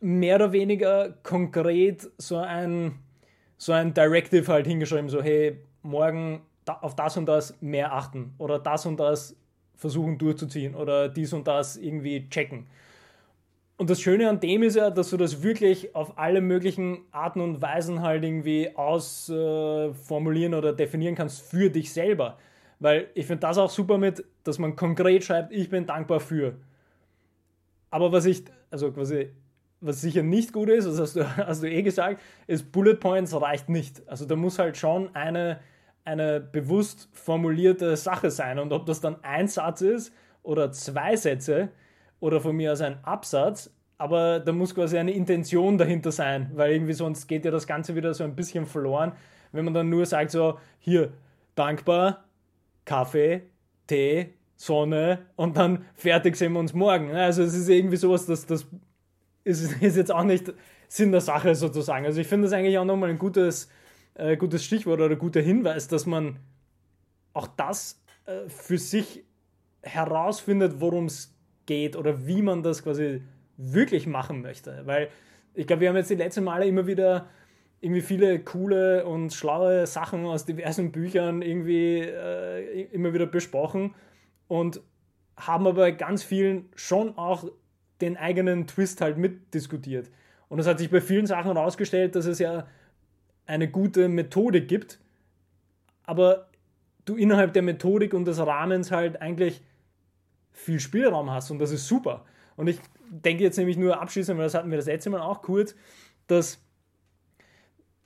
mehr oder weniger konkret so ein, so ein Directive halt hingeschrieben, so hey, morgen auf das und das mehr achten oder das und das versuchen durchzuziehen oder dies und das irgendwie checken. Und das Schöne an dem ist ja, dass du das wirklich auf alle möglichen Arten und Weisen halt irgendwie ausformulieren äh, oder definieren kannst für dich selber. Weil ich finde das auch super mit, dass man konkret schreibt, ich bin dankbar für. Aber was ich, also quasi, was sicher nicht gut ist, das hast du, hast du eh gesagt, ist Bullet Points reicht nicht. Also da muss halt schon eine, eine bewusst formulierte Sache sein. Und ob das dann ein Satz ist oder zwei Sätze, oder von mir aus ein Absatz, aber da muss quasi eine Intention dahinter sein, weil irgendwie sonst geht ja das Ganze wieder so ein bisschen verloren, wenn man dann nur sagt so, hier, dankbar, Kaffee, Tee, Sonne und dann fertig sehen wir uns morgen. Also es ist irgendwie sowas, das, das ist, ist jetzt auch nicht Sinn der Sache sozusagen. Also ich finde das eigentlich auch nochmal ein gutes, äh, gutes Stichwort oder guter Hinweis, dass man auch das äh, für sich herausfindet, worum es geht oder wie man das quasi wirklich machen möchte. Weil ich glaube, wir haben jetzt die letzten Male immer wieder irgendwie viele coole und schlaue Sachen aus diversen Büchern irgendwie äh, immer wieder besprochen und haben aber ganz vielen schon auch den eigenen Twist halt mitdiskutiert. Und es hat sich bei vielen Sachen herausgestellt, dass es ja eine gute Methode gibt, aber du innerhalb der Methodik und des Rahmens halt eigentlich viel Spielraum hast und das ist super. Und ich denke jetzt nämlich nur abschließend, weil das hatten wir das letzte Mal auch kurz, dass,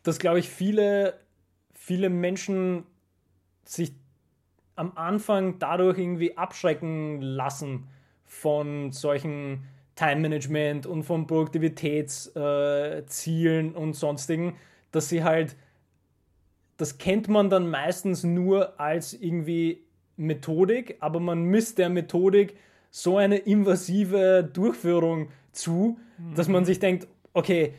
dass glaube ich, viele, viele Menschen sich am Anfang dadurch irgendwie abschrecken lassen von solchen Time-Management und von Produktivitätszielen äh, und sonstigen, dass sie halt, das kennt man dann meistens nur als irgendwie Methodik, aber man misst der Methodik so eine invasive Durchführung zu, mhm. dass man sich denkt, okay,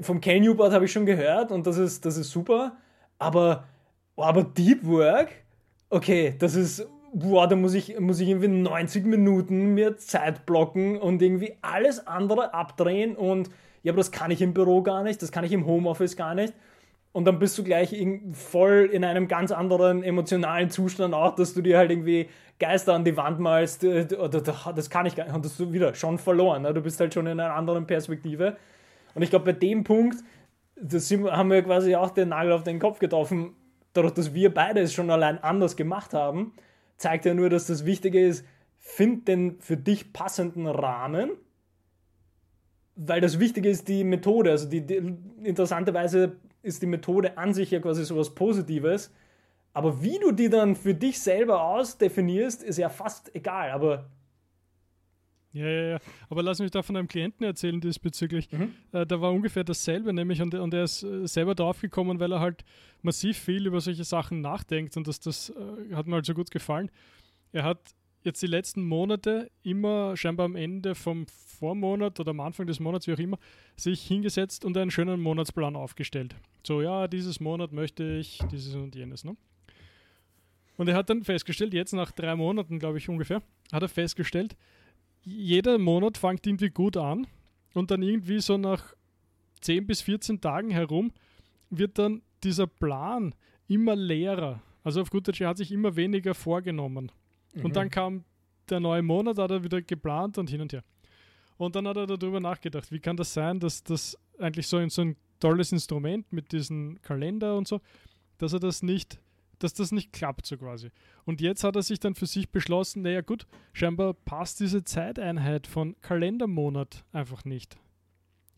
vom Ken Newport habe ich schon gehört und das ist, das ist super, aber, aber Deep Work, okay, das ist, boah, da muss ich, muss ich irgendwie 90 Minuten mir Zeit blocken und irgendwie alles andere abdrehen und ja, aber das kann ich im Büro gar nicht, das kann ich im Homeoffice gar nicht. Und dann bist du gleich voll in einem ganz anderen emotionalen Zustand auch, dass du dir halt irgendwie Geister an die Wand malst. Äh, das kann ich gar nicht. Und das du wieder schon verloren. Ne? Du bist halt schon in einer anderen Perspektive. Und ich glaube, bei dem Punkt, das haben wir quasi auch den Nagel auf den Kopf getroffen. Dadurch, dass wir beide es schon allein anders gemacht haben, zeigt ja nur, dass das Wichtige ist, find den für dich passenden Rahmen weil das Wichtige ist die Methode. Also die, die, interessanterweise ist die Methode an sich ja quasi so was Positives. Aber wie du die dann für dich selber ausdefinierst, ist ja fast egal. Aber ja, ja, ja. Aber lass mich da von einem Klienten erzählen diesbezüglich. Mhm. Äh, da war ungefähr dasselbe, nämlich, und, und er ist äh, selber draufgekommen, weil er halt massiv viel über solche Sachen nachdenkt und das, das äh, hat mir halt so gut gefallen. Er hat jetzt die letzten Monate immer scheinbar am Ende vom Vormonat oder am Anfang des Monats, wie auch immer, sich hingesetzt und einen schönen Monatsplan aufgestellt. So, ja, dieses Monat möchte ich dieses und jenes. Ne? Und er hat dann festgestellt, jetzt nach drei Monaten, glaube ich ungefähr, hat er festgestellt, jeder Monat fängt irgendwie gut an und dann irgendwie so nach 10 bis 14 Tagen herum wird dann dieser Plan immer leerer. Also auf gut Deutsch, er hat sich immer weniger vorgenommen. Mhm. Und dann kam der neue Monat, hat er wieder geplant und hin und her. Und dann hat er darüber nachgedacht, wie kann das sein, dass das eigentlich so ein, so ein tolles Instrument mit diesem Kalender und so, dass er das nicht, dass das nicht klappt so quasi. Und jetzt hat er sich dann für sich beschlossen, naja gut, scheinbar passt diese Zeiteinheit von Kalendermonat einfach nicht.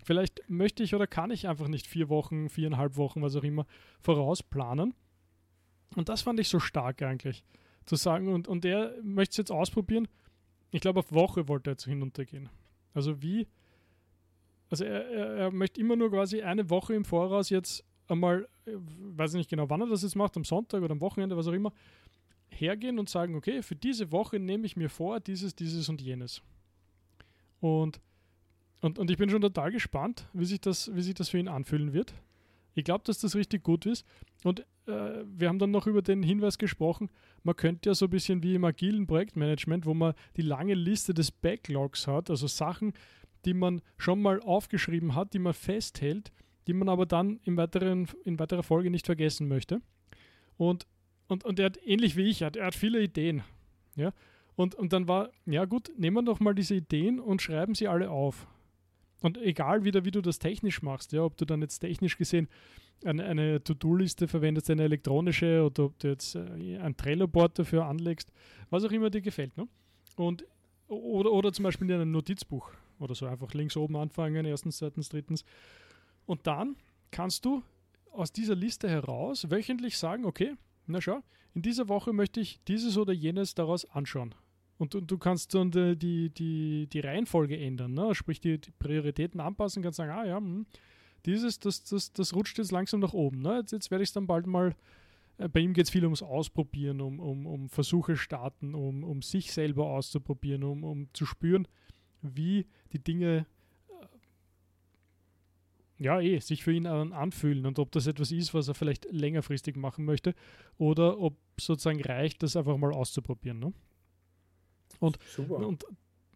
Vielleicht möchte ich oder kann ich einfach nicht vier Wochen, viereinhalb Wochen, was auch immer, vorausplanen. Und das fand ich so stark eigentlich zu sagen. Und, und er möchte es jetzt ausprobieren. Ich glaube, auf Woche wollte er jetzt hinuntergehen. Also wie, also er, er, er, möchte immer nur quasi eine Woche im Voraus jetzt einmal, weiß ich nicht genau, wann er das jetzt macht, am Sonntag oder am Wochenende, was auch immer, hergehen und sagen, okay, für diese Woche nehme ich mir vor, dieses, dieses und jenes. Und, und, und ich bin schon total gespannt, wie sich das, wie sich das für ihn anfühlen wird. Ich glaube, dass das richtig gut ist. Und äh, wir haben dann noch über den Hinweis gesprochen, man könnte ja so ein bisschen wie im agilen Projektmanagement, wo man die lange Liste des Backlogs hat, also Sachen, die man schon mal aufgeschrieben hat, die man festhält, die man aber dann im weiteren, in weiterer Folge nicht vergessen möchte. Und, und, und er hat ähnlich wie ich, er hat, er hat viele Ideen. Ja? Und, und dann war, ja gut, nehmen wir doch mal diese Ideen und schreiben sie alle auf. Und egal wieder, wie du das technisch machst, ja, ob du dann jetzt technisch gesehen eine, eine To-Do-Liste verwendest, eine elektronische, oder ob du jetzt äh, ein Trello-Board dafür anlegst, was auch immer dir gefällt. Ne? Und, oder, oder zum Beispiel in einem Notizbuch oder so, einfach links oben anfangen, erstens, zweitens, drittens. Und dann kannst du aus dieser Liste heraus wöchentlich sagen, okay, na schau, in dieser Woche möchte ich dieses oder jenes daraus anschauen. Und, und du kannst dann die, die, die, Reihenfolge ändern, ne? sprich die, die Prioritäten anpassen, kannst sagen, ah ja, hm, dieses, das, das, das rutscht jetzt langsam nach oben. Ne? Jetzt, jetzt werde ich es dann bald mal, äh, bei ihm geht es viel ums Ausprobieren, um, um, um Versuche starten, um, um sich selber auszuprobieren, um, um zu spüren, wie die Dinge äh, ja, eh, sich für ihn anfühlen und ob das etwas ist, was er vielleicht längerfristig machen möchte oder ob sozusagen reicht, das einfach mal auszuprobieren. Ne? Und, Super. und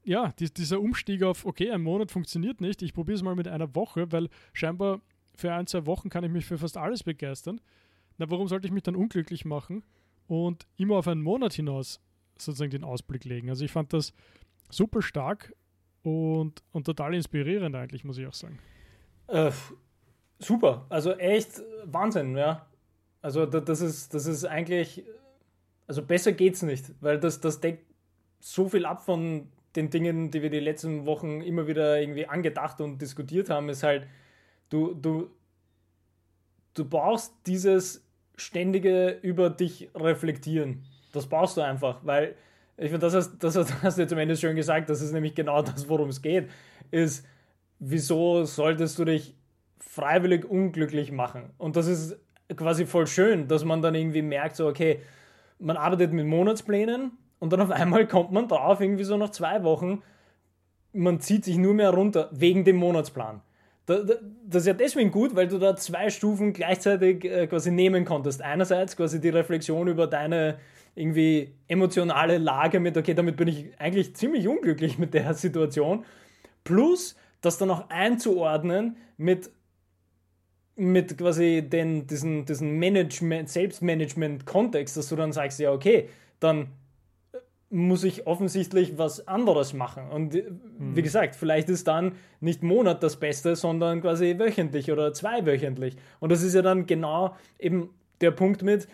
ja, die, dieser Umstieg auf, okay, ein Monat funktioniert nicht, ich probiere es mal mit einer Woche, weil scheinbar für ein, zwei Wochen kann ich mich für fast alles begeistern. Na, warum sollte ich mich dann unglücklich machen und immer auf einen Monat hinaus sozusagen den Ausblick legen? Also ich fand das super stark und, und total inspirierend eigentlich, muss ich auch sagen. Äh, super, also echt Wahnsinn, ja. Also das ist, das ist eigentlich, also besser geht's nicht, weil das, das deckt so viel ab von den Dingen, die wir die letzten Wochen immer wieder irgendwie angedacht und diskutiert haben, ist halt, du, du, du brauchst dieses ständige über dich reflektieren. Das brauchst du einfach, weil ich finde, das hast, das hast du jetzt am Ende schön gesagt, das ist nämlich genau das, worum es geht, ist, wieso solltest du dich freiwillig unglücklich machen? Und das ist quasi voll schön, dass man dann irgendwie merkt, so, okay, man arbeitet mit Monatsplänen und dann auf einmal kommt man drauf, irgendwie so nach zwei Wochen, man zieht sich nur mehr runter wegen dem Monatsplan. Das ist ja deswegen gut, weil du da zwei Stufen gleichzeitig äh, quasi nehmen konntest. Einerseits quasi die Reflexion über deine irgendwie emotionale Lage mit, okay, damit bin ich eigentlich ziemlich unglücklich mit der Situation. Plus das dann auch einzuordnen mit, mit quasi den, diesen, diesen Management, Selbstmanagement-Kontext, dass du dann sagst, ja, okay, dann muss ich offensichtlich was anderes machen. Und äh, wie mhm. gesagt, vielleicht ist dann nicht Monat das Beste, sondern quasi wöchentlich oder zweiwöchentlich. Und das ist ja dann genau eben der Punkt mit,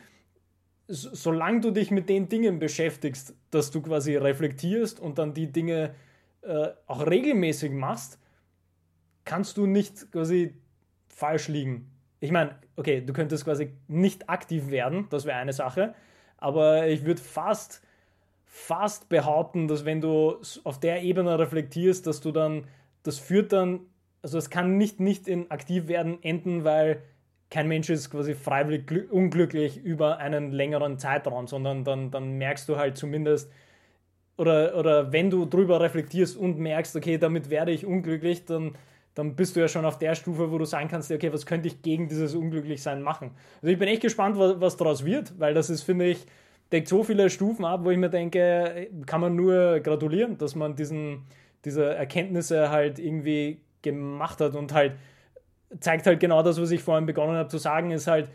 solange du dich mit den Dingen beschäftigst, dass du quasi reflektierst und dann die Dinge äh, auch regelmäßig machst, kannst du nicht quasi falsch liegen. Ich meine, okay, du könntest quasi nicht aktiv werden, das wäre eine Sache, aber ich würde fast fast behaupten, dass wenn du auf der Ebene reflektierst, dass du dann, das führt dann, also es kann nicht, nicht in aktiv werden enden, weil kein Mensch ist quasi freiwillig unglücklich über einen längeren Zeitraum, sondern dann, dann merkst du halt zumindest, oder, oder wenn du drüber reflektierst und merkst, okay, damit werde ich unglücklich, dann, dann bist du ja schon auf der Stufe, wo du sagen kannst, okay, was könnte ich gegen dieses Unglücklichsein machen? Also ich bin echt gespannt, was, was daraus wird, weil das ist, finde ich, deckt so viele Stufen ab, wo ich mir denke, kann man nur gratulieren, dass man diesen, diese Erkenntnisse halt irgendwie gemacht hat und halt zeigt halt genau das, was ich vorhin begonnen habe zu sagen, ist halt,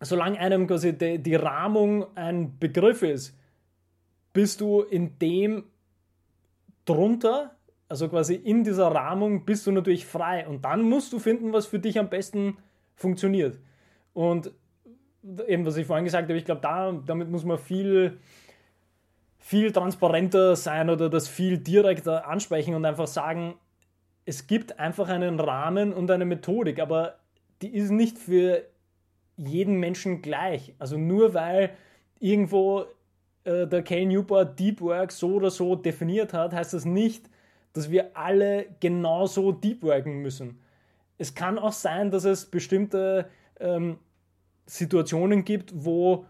solange einem quasi die, die Rahmung ein Begriff ist, bist du in dem drunter, also quasi in dieser Rahmung bist du natürlich frei und dann musst du finden, was für dich am besten funktioniert. Und eben, was ich vorhin gesagt habe, ich glaube, da, damit muss man viel, viel transparenter sein oder das viel direkter ansprechen und einfach sagen, es gibt einfach einen Rahmen und eine Methodik, aber die ist nicht für jeden Menschen gleich. Also nur weil irgendwo äh, der Cal Newport Deep Work so oder so definiert hat, heißt das nicht, dass wir alle genauso Deep Worken müssen. Es kann auch sein, dass es bestimmte ähm, Situationen gibt, wo,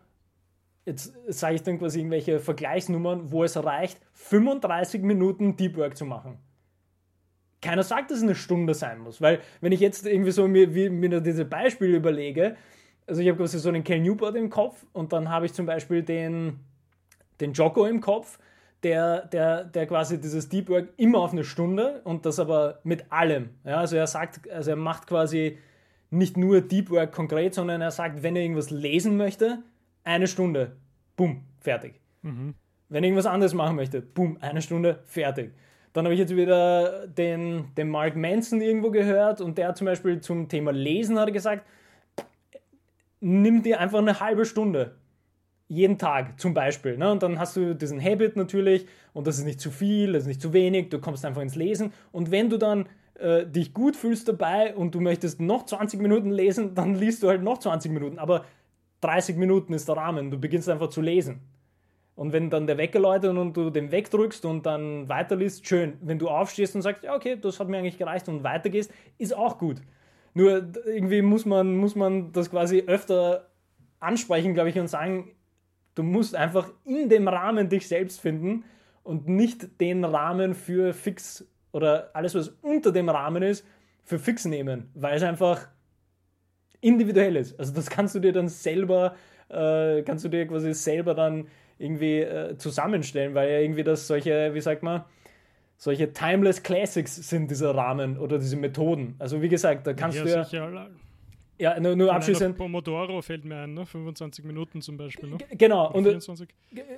jetzt sage ich dann quasi irgendwelche Vergleichsnummern, wo es reicht, 35 Minuten Deep Work zu machen. Keiner sagt, dass es eine Stunde sein muss, weil wenn ich jetzt irgendwie so mir, mir diese Beispiele überlege, also ich habe quasi so einen Cal Newport im Kopf und dann habe ich zum Beispiel den, den Jocko im Kopf, der, der, der quasi dieses Deep Work immer auf eine Stunde und das aber mit allem. Ja, also er sagt, also er macht quasi nicht nur Deep Work konkret, sondern er sagt, wenn er irgendwas lesen möchte, eine Stunde, bumm, fertig. Mhm. Wenn er irgendwas anderes machen möchte, bumm, eine Stunde, fertig. Dann habe ich jetzt wieder den, den Mark Manson irgendwo gehört und der zum Beispiel zum Thema Lesen hat gesagt, nimm dir einfach eine halbe Stunde. Jeden Tag zum Beispiel. Ne? Und dann hast du diesen Habit natürlich und das ist nicht zu viel, das ist nicht zu wenig, du kommst einfach ins Lesen. Und wenn du dann äh, dich gut fühlst dabei und du möchtest noch 20 Minuten lesen, dann liest du halt noch 20 Minuten. Aber 30 Minuten ist der Rahmen. Du beginnst einfach zu lesen. Und wenn dann der Wecker läutet und du den wegdrückst und dann weiterliest, schön. Wenn du aufstehst und sagst, ja, okay, das hat mir eigentlich gereicht und weitergehst, ist auch gut. Nur irgendwie muss man, muss man das quasi öfter ansprechen, glaube ich, und sagen, du musst einfach in dem Rahmen dich selbst finden und nicht den Rahmen für fix oder alles, was unter dem Rahmen ist, für fix nehmen, weil es einfach individuell ist. Also das kannst du dir dann selber, äh, kannst du dir quasi selber dann irgendwie äh, zusammenstellen, weil ja irgendwie das solche, wie sagt man, solche timeless Classics sind dieser Rahmen oder diese Methoden. Also wie gesagt, da kannst ja, du ja... Sicher. Ja, nur, nur abschließend. Pomodoro fällt mir ein, ne? 25 Minuten zum Beispiel. Ne? Genau, und 24.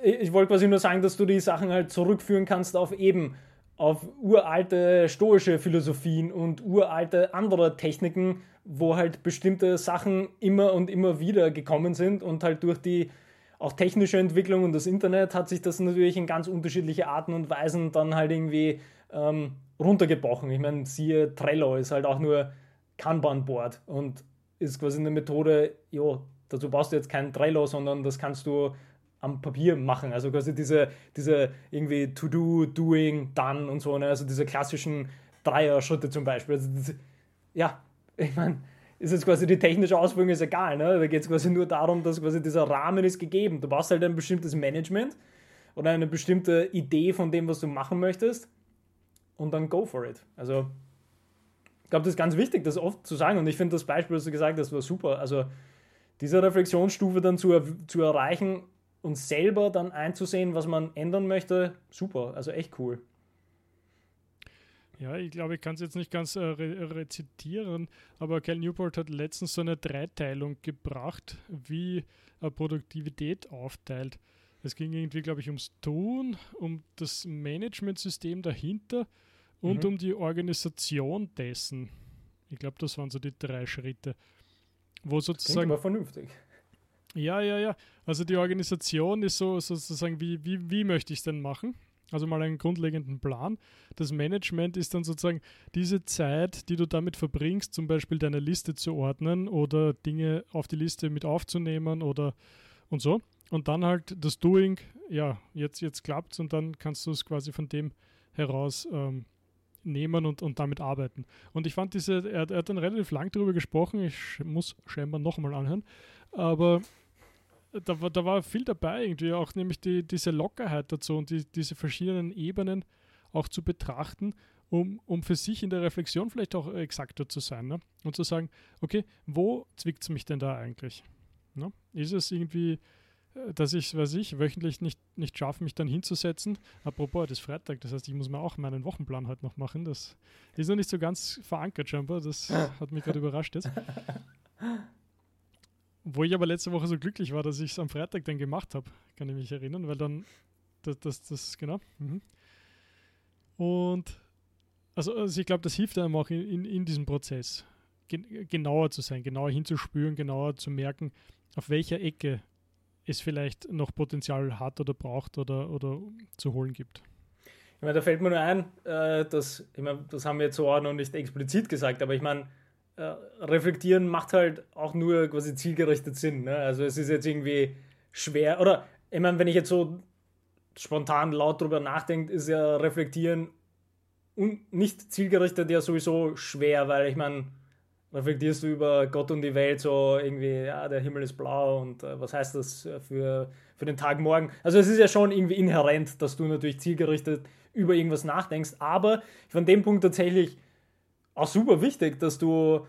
ich wollte quasi nur sagen, dass du die Sachen halt zurückführen kannst auf eben auf uralte stoische Philosophien und uralte andere Techniken, wo halt bestimmte Sachen immer und immer wieder gekommen sind und halt durch die auch technische Entwicklung und das Internet hat sich das natürlich in ganz unterschiedliche Arten und Weisen dann halt irgendwie ähm, runtergebrochen. Ich meine, siehe Trello ist halt auch nur Kanban-Board und ist quasi eine Methode, jo, dazu brauchst du jetzt kein Trello, sondern das kannst du am Papier machen. Also quasi diese, diese irgendwie To-Do, Doing, Done und so, ne? also diese klassischen Dreier-Schritte zum Beispiel. Also diese, ja, ich meine, ist jetzt quasi die technische Ausführung ist egal. Ne? Da geht es quasi nur darum, dass quasi dieser Rahmen ist gegeben. Du brauchst halt ein bestimmtes Management oder eine bestimmte Idee von dem, was du machen möchtest und dann go for it. Also ich glaube, das ist ganz wichtig, das oft zu sagen und ich finde das Beispiel, was du gesagt hast, war super. Also diese Reflexionsstufe dann zu, zu erreichen und selber dann einzusehen, was man ändern möchte, super, also echt cool. Ja, ich glaube, ich kann es jetzt nicht ganz äh, re rezitieren, aber Cal Newport hat letztens so eine Dreiteilung gebracht, wie er Produktivität aufteilt. Es ging irgendwie, glaube ich, ums Tun, um das Managementsystem dahinter und mhm. um die Organisation dessen. Ich glaube, das waren so die drei Schritte. Wo sozusagen. Klingt vernünftig. Ja, ja, ja. Also die Organisation ist so sozusagen, wie, wie, wie möchte ich es denn machen? Also mal einen grundlegenden Plan. Das Management ist dann sozusagen diese Zeit, die du damit verbringst, zum Beispiel deine Liste zu ordnen oder Dinge auf die Liste mit aufzunehmen oder und so. Und dann halt das Doing, ja, jetzt, jetzt klappt es und dann kannst du es quasi von dem heraus ähm, nehmen und, und damit arbeiten. Und ich fand diese, er, er hat dann relativ lang darüber gesprochen, ich muss scheinbar nochmal anhören, aber da war, da war viel dabei irgendwie, auch nämlich die, diese Lockerheit dazu und die, diese verschiedenen Ebenen auch zu betrachten, um, um für sich in der Reflexion vielleicht auch exakter zu sein ne? und zu sagen, okay, wo zwickt es mich denn da eigentlich? Ne? Ist es irgendwie, äh, dass ich, weiß ich, wöchentlich nicht, nicht schaffe, mich dann hinzusetzen? Apropos, das ist Freitag, das heißt, ich muss mir auch meinen Wochenplan heute noch machen. Das ist noch nicht so ganz verankert scheinbar, das hat mich gerade überrascht jetzt. Wo ich aber letzte Woche so glücklich war, dass ich es am Freitag dann gemacht habe, kann ich mich erinnern, weil dann, das, das, das genau. Mhm. Und also, also ich glaube, das hilft einem auch in, in, in diesem Prozess, gen genauer zu sein, genauer hinzuspüren, genauer zu merken, auf welcher Ecke es vielleicht noch Potenzial hat oder braucht oder, oder zu holen gibt. Ich meine, da fällt mir nur ein, äh, dass, ich meine, das haben wir jetzt so auch noch nicht explizit gesagt, aber ich meine, äh, reflektieren macht halt auch nur quasi zielgerichtet Sinn. Ne? Also es ist jetzt irgendwie schwer, oder ich meine, wenn ich jetzt so spontan laut drüber nachdenke, ist ja reflektieren und nicht zielgerichtet ja sowieso schwer, weil ich meine, reflektierst du über Gott und die Welt so irgendwie, ja, der Himmel ist blau und äh, was heißt das für, für den Tag morgen? Also es ist ja schon irgendwie inhärent, dass du natürlich zielgerichtet über irgendwas nachdenkst, aber von dem Punkt tatsächlich auch super wichtig, dass du,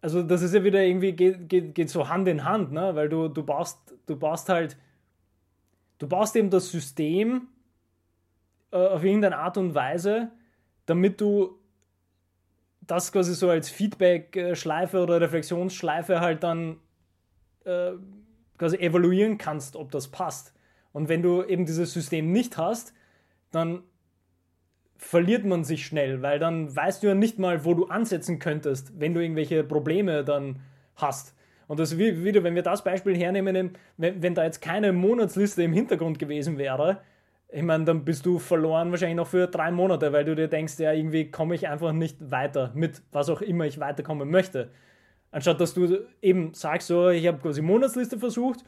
also das ist ja wieder irgendwie, geht, geht, geht so Hand in Hand, ne? weil du, du baust, du baust halt, du baust eben das System äh, auf irgendeine Art und Weise, damit du das quasi so als Feedback-Schleife oder Reflexionsschleife halt dann äh, quasi evaluieren kannst, ob das passt. Und wenn du eben dieses System nicht hast, dann verliert man sich schnell, weil dann weißt du ja nicht mal, wo du ansetzen könntest, wenn du irgendwelche Probleme dann hast. Und das wieder, wenn wir das Beispiel hernehmen, wenn, wenn da jetzt keine Monatsliste im Hintergrund gewesen wäre, ich meine, dann bist du verloren wahrscheinlich noch für drei Monate, weil du dir denkst, ja, irgendwie komme ich einfach nicht weiter mit was auch immer ich weiterkommen möchte. Anstatt dass du eben sagst, so, ich habe quasi Monatsliste versucht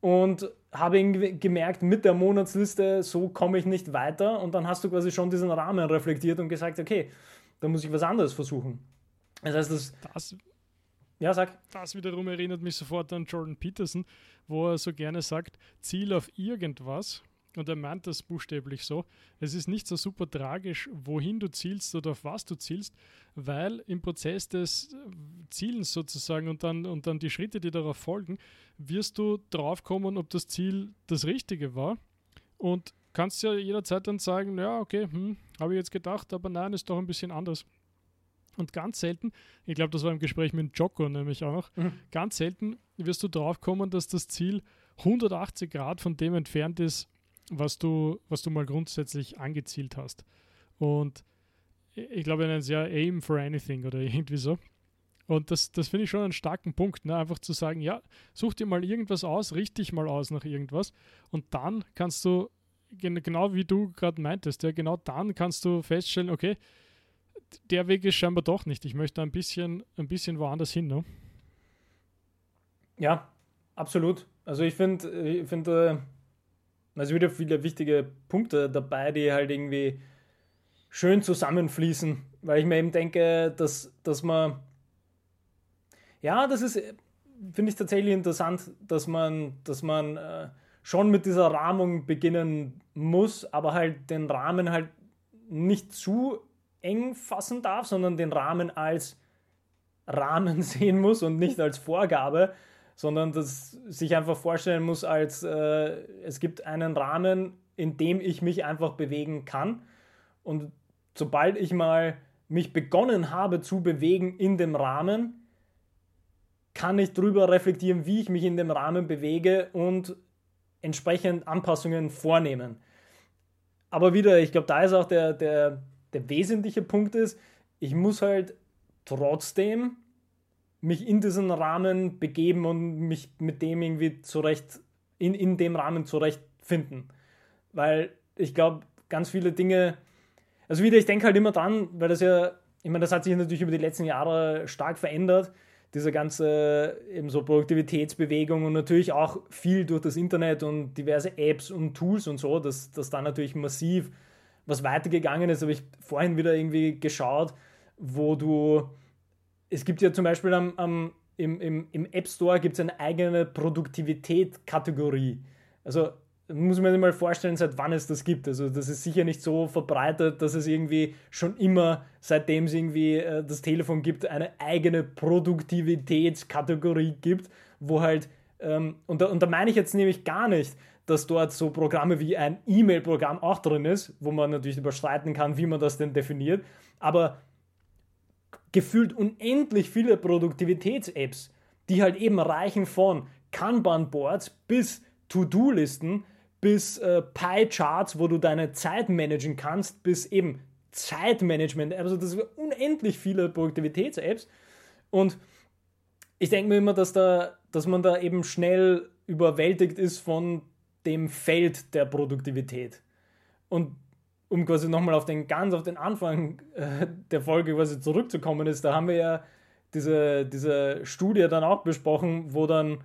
und habe gemerkt, mit der Monatsliste, so komme ich nicht weiter. Und dann hast du quasi schon diesen Rahmen reflektiert und gesagt, okay, da muss ich was anderes versuchen. Das heißt, das. das ja, sag. Das wiederum erinnert mich sofort an Jordan Peterson, wo er so gerne sagt: Ziel auf irgendwas und er meint das buchstäblich so. Es ist nicht so super tragisch, wohin du zielst oder auf was du zielst, weil im Prozess des Zielens sozusagen und dann, und dann die Schritte, die darauf folgen, wirst du drauf kommen, ob das Ziel das Richtige war. Und kannst ja jederzeit dann sagen, ja, okay, hm, habe ich jetzt gedacht, aber nein, ist doch ein bisschen anders. Und ganz selten, ich glaube, das war im Gespräch mit Joko nämlich auch noch, mhm. ganz selten wirst du drauf kommen, dass das Ziel 180 Grad von dem entfernt ist, was du, was du mal grundsätzlich angezielt hast. Und ich glaube, nennen es ja Aim for Anything oder irgendwie so. Und das, das finde ich schon einen starken Punkt, ne? einfach zu sagen, ja, such dir mal irgendwas aus, richte dich mal aus nach irgendwas und dann kannst du, genau wie du gerade meintest, ja, genau dann kannst du feststellen, okay, der Weg ist scheinbar doch nicht. Ich möchte ein bisschen, ein bisschen woanders hin. Ne? Ja, absolut. Also ich finde, ich finde, also wieder viele wichtige Punkte dabei, die halt irgendwie schön zusammenfließen, weil ich mir eben denke, dass, dass man, ja, das ist, finde ich tatsächlich interessant, dass man, dass man äh, schon mit dieser Rahmung beginnen muss, aber halt den Rahmen halt nicht zu eng fassen darf, sondern den Rahmen als Rahmen sehen muss und nicht als Vorgabe, sondern dass sich einfach vorstellen muss als äh, es gibt einen Rahmen, in dem ich mich einfach bewegen kann und sobald ich mal mich begonnen habe zu bewegen in dem Rahmen, kann ich darüber reflektieren, wie ich mich in dem Rahmen bewege und entsprechend Anpassungen vornehmen. Aber wieder, ich glaube, da ist auch der, der, der wesentliche Punkt ist, ich muss halt trotzdem mich in diesen Rahmen begeben und mich mit dem irgendwie zurecht, in, in dem Rahmen zurechtfinden. Weil ich glaube, ganz viele Dinge, also wieder, ich denke halt immer dran, weil das ja, ich meine, das hat sich natürlich über die letzten Jahre stark verändert, diese ganze eben so Produktivitätsbewegung und natürlich auch viel durch das Internet und diverse Apps und Tools und so, dass, dass da natürlich massiv was weitergegangen ist, habe ich vorhin wieder irgendwie geschaut, wo du, es gibt ja zum Beispiel am, am im, im, im App Store gibt es eine eigene Produktivität-Kategorie. Also muss man sich mal vorstellen, seit wann es das gibt. Also das ist sicher nicht so verbreitet, dass es irgendwie schon immer, seitdem es irgendwie äh, das Telefon gibt, eine eigene Produktivitätskategorie gibt, wo halt, ähm, und, da, und da meine ich jetzt nämlich gar nicht, dass dort so Programme wie ein E-Mail-Programm auch drin ist, wo man natürlich überstreiten kann, wie man das denn definiert, aber gefühlt unendlich viele Produktivitäts-Apps, die halt eben reichen von Kanban-Boards bis To-Do-Listen, bis äh, Pie-Charts, wo du deine Zeit managen kannst, bis eben Zeitmanagement. Also das sind unendlich viele Produktivitäts-Apps. Und ich denke mir immer, dass, da, dass man da eben schnell überwältigt ist von dem Feld der Produktivität. Und um quasi nochmal auf den ganz auf den Anfang äh, der Folge quasi zurückzukommen ist, da haben wir ja diese, diese Studie dann auch besprochen, wo dann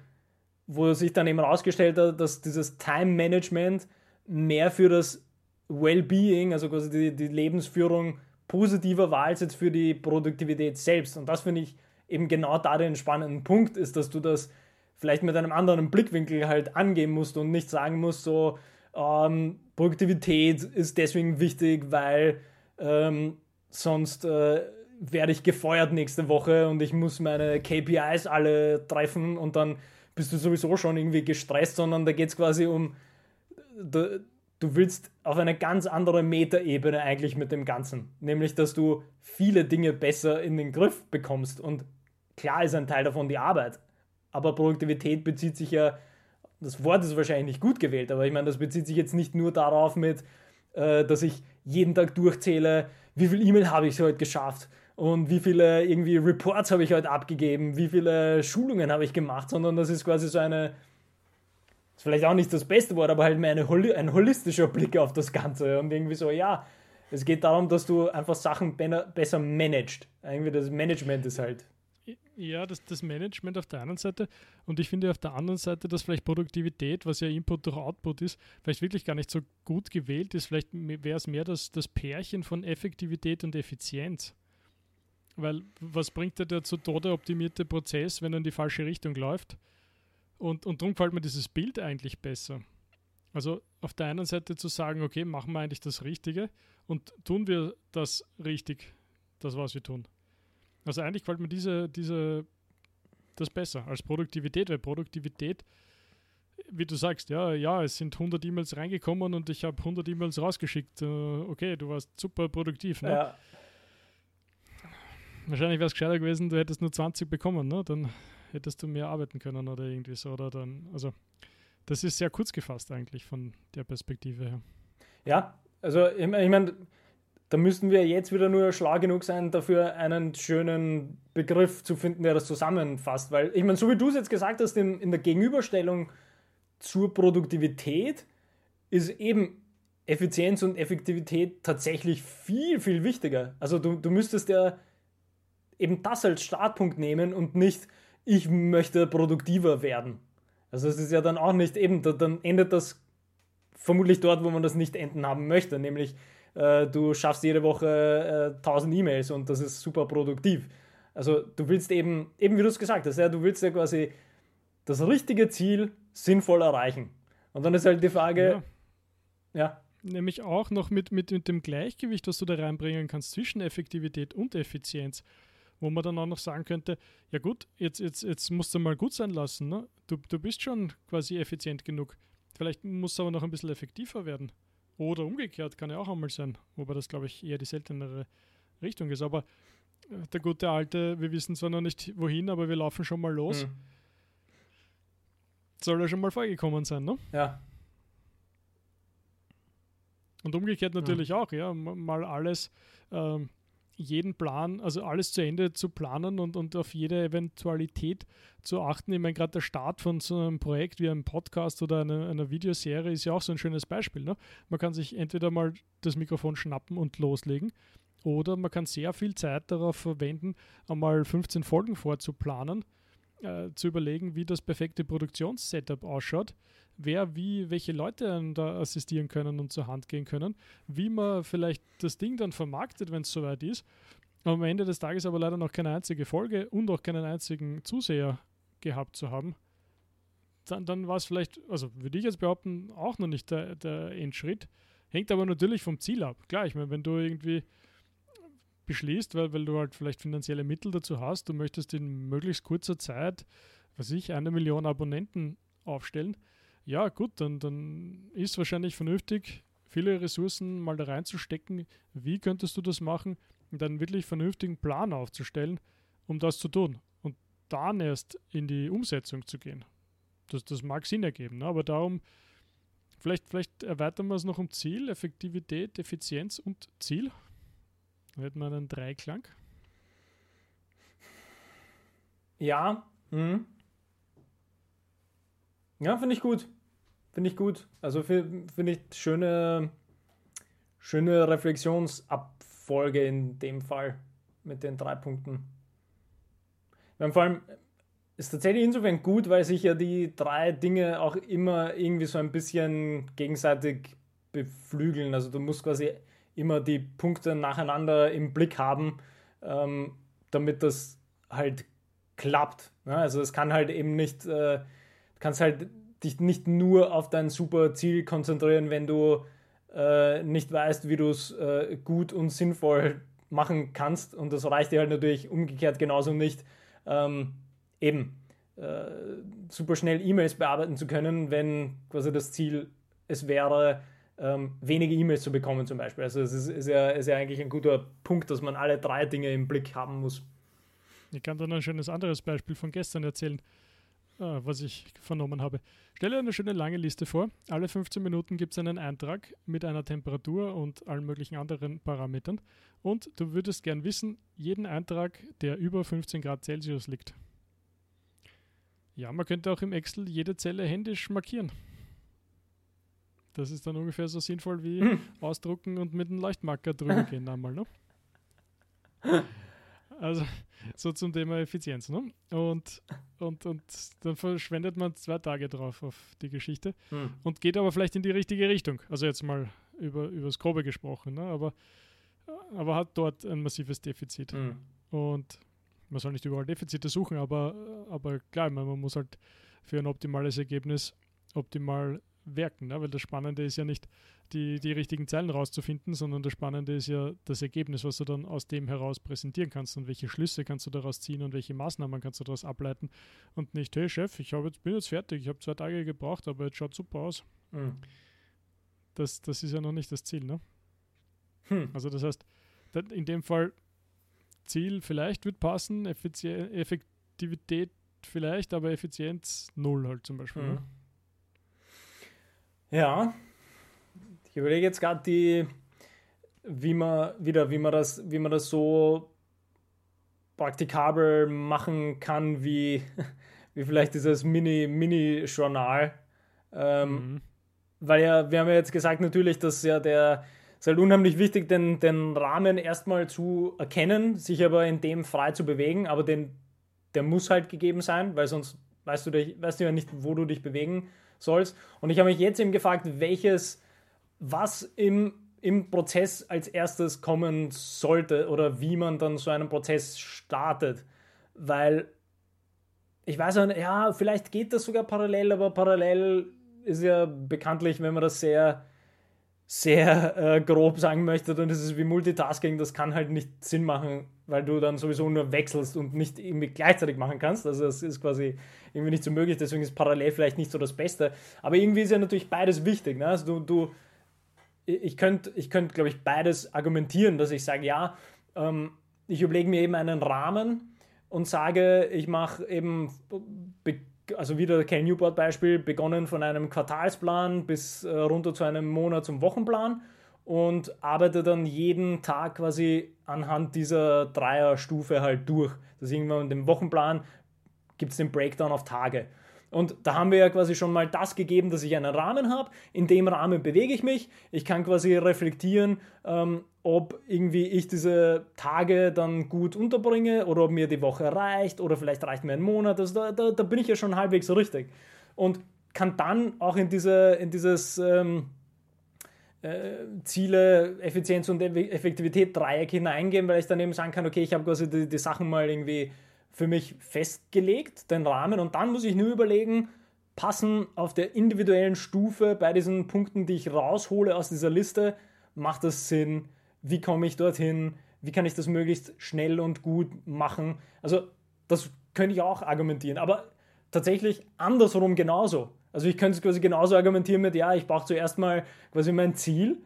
wo sich dann eben herausgestellt hat, dass dieses Time-Management mehr für das Well-Being, also quasi die, die Lebensführung positiver war als jetzt für die Produktivität selbst. Und das finde ich eben genau da den spannenden Punkt ist, dass du das vielleicht mit einem anderen Blickwinkel halt angehen musst und nicht sagen musst, so ähm, Produktivität ist deswegen wichtig, weil ähm, sonst äh, werde ich gefeuert nächste Woche und ich muss meine KPIs alle treffen und dann bist du sowieso schon irgendwie gestresst, sondern da geht es quasi um, du, du willst auf eine ganz andere Metaebene eigentlich mit dem Ganzen. Nämlich, dass du viele Dinge besser in den Griff bekommst. Und klar ist ein Teil davon die Arbeit. Aber Produktivität bezieht sich ja, das Wort ist wahrscheinlich nicht gut gewählt, aber ich meine, das bezieht sich jetzt nicht nur darauf mit, äh, dass ich jeden Tag durchzähle, wie viel E-Mail habe ich heute geschafft und wie viele irgendwie Reports habe ich heute abgegeben, wie viele Schulungen habe ich gemacht, sondern das ist quasi so eine, ist vielleicht auch nicht das beste Wort, aber halt mehr eine, ein holistischer Blick auf das Ganze und irgendwie so, ja, es geht darum, dass du einfach Sachen besser managst. Irgendwie das Management ist halt. Ja, das, das Management auf der einen Seite und ich finde auf der anderen Seite, dass vielleicht Produktivität, was ja Input durch Output ist, vielleicht wirklich gar nicht so gut gewählt ist. Vielleicht wäre es mehr das, das Pärchen von Effektivität und Effizienz. Weil was bringt der zu Tode optimierte Prozess, wenn er in die falsche Richtung läuft? Und, und darum gefällt mir dieses Bild eigentlich besser. Also auf der einen Seite zu sagen, okay, machen wir eigentlich das Richtige und tun wir das richtig, das was wir tun. Also eigentlich gefällt mir diese, diese, das besser als Produktivität, weil Produktivität, wie du sagst, ja, ja, es sind 100 E-Mails reingekommen und ich habe 100 E-Mails rausgeschickt. Äh, okay, du warst super produktiv. Ne? Ja. Wahrscheinlich wäre es gescheiter gewesen, du hättest nur 20 bekommen, ne? Dann hättest du mehr arbeiten können oder irgendwie so. Oder dann, also das ist sehr kurz gefasst eigentlich von der Perspektive her. Ja, also ich, ich meine, da müssten wir jetzt wieder nur schlau genug sein, dafür einen schönen Begriff zu finden, der das zusammenfasst. Weil, ich meine, so wie du es jetzt gesagt hast, in, in der Gegenüberstellung zur Produktivität ist eben Effizienz und Effektivität tatsächlich viel, viel wichtiger. Also du, du müsstest ja eben das als Startpunkt nehmen und nicht, ich möchte produktiver werden. Also es ist ja dann auch nicht eben, dann endet das vermutlich dort, wo man das nicht enden haben möchte, nämlich äh, du schaffst jede Woche äh, 1000 E-Mails und das ist super produktiv. Also du willst eben, eben wie du es gesagt hast, ja, du willst ja quasi das richtige Ziel sinnvoll erreichen. Und dann ist halt die Frage, ja. ja. Nämlich auch noch mit, mit, mit dem Gleichgewicht, was du da reinbringen kannst zwischen Effektivität und Effizienz wo man dann auch noch sagen könnte, ja gut, jetzt, jetzt, jetzt musst du mal gut sein lassen. Ne? Du, du bist schon quasi effizient genug. Vielleicht muss es aber noch ein bisschen effektiver werden. Oder umgekehrt kann ja auch einmal sein, wobei das, glaube ich, eher die seltenere Richtung ist. Aber äh, der gute alte, wir wissen zwar noch nicht wohin, aber wir laufen schon mal los. Mhm. Soll ja schon mal vorgekommen sein, ne? Ja. Und umgekehrt natürlich mhm. auch, ja, mal alles ähm, jeden Plan, also alles zu Ende zu planen und, und auf jede Eventualität zu achten. Ich meine, gerade der Start von so einem Projekt wie einem Podcast oder einer, einer Videoserie ist ja auch so ein schönes Beispiel. Ne? Man kann sich entweder mal das Mikrofon schnappen und loslegen oder man kann sehr viel Zeit darauf verwenden, einmal 15 Folgen vorzuplanen, äh, zu überlegen, wie das perfekte Produktionssetup ausschaut wer wie, welche Leute da assistieren können und zur Hand gehen können, wie man vielleicht das Ding dann vermarktet, wenn es soweit ist. Am Ende des Tages aber leider noch keine einzige Folge und auch keinen einzigen Zuseher gehabt zu haben. Dann, dann war es vielleicht, also würde ich jetzt behaupten, auch noch nicht der, der Endschritt. Hängt aber natürlich vom Ziel ab. Klar, ich meine, wenn du irgendwie beschließt, weil, weil du halt vielleicht finanzielle Mittel dazu hast, du möchtest in möglichst kurzer Zeit, was ich, eine Million Abonnenten aufstellen, ja, gut, dann, dann ist wahrscheinlich vernünftig, viele Ressourcen mal da reinzustecken. Wie könntest du das machen? Und einen wirklich vernünftigen Plan aufzustellen, um das zu tun. Und dann erst in die Umsetzung zu gehen. Das, das mag Sinn ergeben, ne? aber darum, vielleicht, vielleicht erweitern wir es noch um Ziel, Effektivität, Effizienz und Ziel. Dann hätten wir einen Dreiklang. Ja, mhm. Ja, finde ich gut. Finde ich gut. Also finde ich schöne, schöne Reflexionsabfolge in dem Fall mit den drei Punkten. Vor allem ist tatsächlich insofern gut, weil sich ja die drei Dinge auch immer irgendwie so ein bisschen gegenseitig beflügeln. Also du musst quasi immer die Punkte nacheinander im Blick haben, ähm, damit das halt klappt. Ne? Also es kann halt eben nicht, äh, kannst halt dich nicht nur auf dein super Ziel konzentrieren, wenn du äh, nicht weißt, wie du es äh, gut und sinnvoll machen kannst. Und das reicht dir halt natürlich umgekehrt genauso nicht, ähm, eben äh, super schnell E-Mails bearbeiten zu können, wenn quasi das Ziel es wäre, ähm, wenige E-Mails zu bekommen zum Beispiel. Also es ist, ist, ja, ist ja eigentlich ein guter Punkt, dass man alle drei Dinge im Blick haben muss. Ich kann dann ein schönes anderes Beispiel von gestern erzählen. Ah, was ich vernommen habe. Stelle eine schöne lange Liste vor. Alle 15 Minuten gibt es einen Eintrag mit einer Temperatur und allen möglichen anderen Parametern. Und du würdest gern wissen, jeden Eintrag, der über 15 Grad Celsius liegt. Ja, man könnte auch im Excel jede Zelle händisch markieren. Das ist dann ungefähr so sinnvoll wie hm. ausdrucken und mit einem Leuchtmarker drüber gehen einmal, ne? Also so zum Thema Effizienz. Ne? Und, und, und dann verschwendet man zwei Tage drauf auf die Geschichte hm. und geht aber vielleicht in die richtige Richtung. Also jetzt mal über, über das Grobe gesprochen, ne? aber, aber hat dort ein massives Defizit. Hm. Und man soll nicht überall Defizite suchen, aber, aber klar, man muss halt für ein optimales Ergebnis optimal werken, ne? weil das Spannende ist ja nicht, die, die richtigen Zeilen rauszufinden, sondern das Spannende ist ja das Ergebnis, was du dann aus dem heraus präsentieren kannst und welche Schlüsse kannst du daraus ziehen und welche Maßnahmen kannst du daraus ableiten und nicht, hey Chef, ich jetzt, bin jetzt fertig, ich habe zwei Tage gebraucht, aber jetzt schaut super aus. Mhm. Das, das ist ja noch nicht das Ziel, ne? Hm. Also das heißt, in dem Fall Ziel vielleicht wird passen, Effizien Effektivität vielleicht, aber Effizienz null halt zum Beispiel. Mhm. Ne? Ja, ich überlege jetzt gerade die, wie man wieder, wie man das, wie man das so praktikabel machen kann, wie, wie vielleicht dieses Mini-Mini-Journal. Ähm, mhm. Weil ja, wir haben ja jetzt gesagt, natürlich, dass ja der ist halt unheimlich wichtig, den, den Rahmen erstmal zu erkennen, sich aber in dem frei zu bewegen, aber den, der muss halt gegeben sein, weil sonst weißt du, dich, weißt du ja nicht, wo du dich bewegen sollst. Und ich habe mich jetzt eben gefragt, welches, was im, im Prozess als erstes kommen sollte oder wie man dann so einen Prozess startet. Weil ich weiß ja, vielleicht geht das sogar parallel, aber parallel ist ja bekanntlich, wenn man das sehr, sehr äh, grob sagen möchte, dann ist es wie Multitasking, das kann halt nicht Sinn machen, weil du dann sowieso nur wechselst und nicht irgendwie gleichzeitig machen kannst. Also das ist quasi irgendwie nicht so möglich, deswegen ist parallel vielleicht nicht so das Beste. Aber irgendwie ist ja natürlich beides wichtig. Ne? Also du, du ich könnte, ich könnt, glaube ich, beides argumentieren, dass ich sage, ja, ähm, ich überlege mir eben einen Rahmen, und sage, ich mache eben, also wieder Cal Newport Beispiel, begonnen von einem Quartalsplan bis äh, runter zu einem Monats- und Wochenplan und arbeite dann jeden Tag quasi anhand dieser Dreierstufe halt durch. Das ist irgendwann in dem Wochenplan gibt es den Breakdown auf Tage. Und da haben wir ja quasi schon mal das gegeben, dass ich einen Rahmen habe. In dem Rahmen bewege ich mich. Ich kann quasi reflektieren, ähm, ob irgendwie ich diese Tage dann gut unterbringe oder ob mir die Woche reicht oder vielleicht reicht mir ein Monat. Also da, da, da bin ich ja schon halbwegs so richtig. Und kann dann auch in, diese, in dieses ähm, äh, Ziele, Effizienz und Effektivität Dreieck hineingehen, weil ich dann eben sagen kann, okay, ich habe quasi die, die Sachen mal irgendwie für mich festgelegt, den Rahmen, und dann muss ich nur überlegen, passen auf der individuellen Stufe bei diesen Punkten, die ich raushole aus dieser Liste, macht das Sinn? Wie komme ich dorthin? Wie kann ich das möglichst schnell und gut machen? Also, das könnte ich auch argumentieren, aber tatsächlich andersrum genauso. Also, ich könnte es quasi genauso argumentieren mit, ja, ich brauche zuerst mal quasi mein Ziel,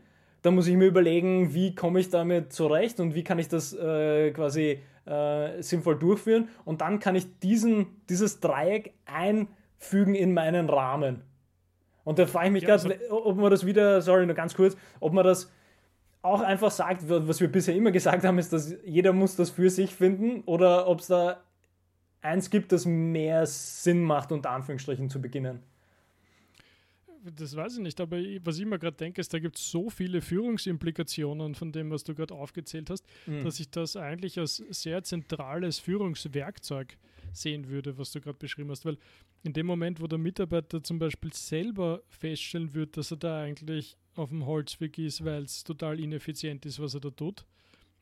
dann muss ich mir überlegen, wie komme ich damit zurecht und wie kann ich das äh, quasi äh, sinnvoll durchführen. Und dann kann ich diesen, dieses Dreieck einfügen in meinen Rahmen. Und da frage ich mich ja, gerade, also, ob man das wieder, sorry, nur ganz kurz, ob man das auch einfach sagt, was wir bisher immer gesagt haben, ist, dass jeder muss das für sich finden oder ob es da eins gibt, das mehr Sinn macht, unter Anführungsstrichen zu beginnen das weiß ich nicht, aber was ich mir gerade denke, ist, da gibt es so viele Führungsimplikationen von dem, was du gerade aufgezählt hast, mhm. dass ich das eigentlich als sehr zentrales Führungswerkzeug sehen würde, was du gerade beschrieben hast. Weil in dem Moment, wo der Mitarbeiter zum Beispiel selber feststellen wird, dass er da eigentlich auf dem Holzweg ist, weil es total ineffizient ist, was er da tut,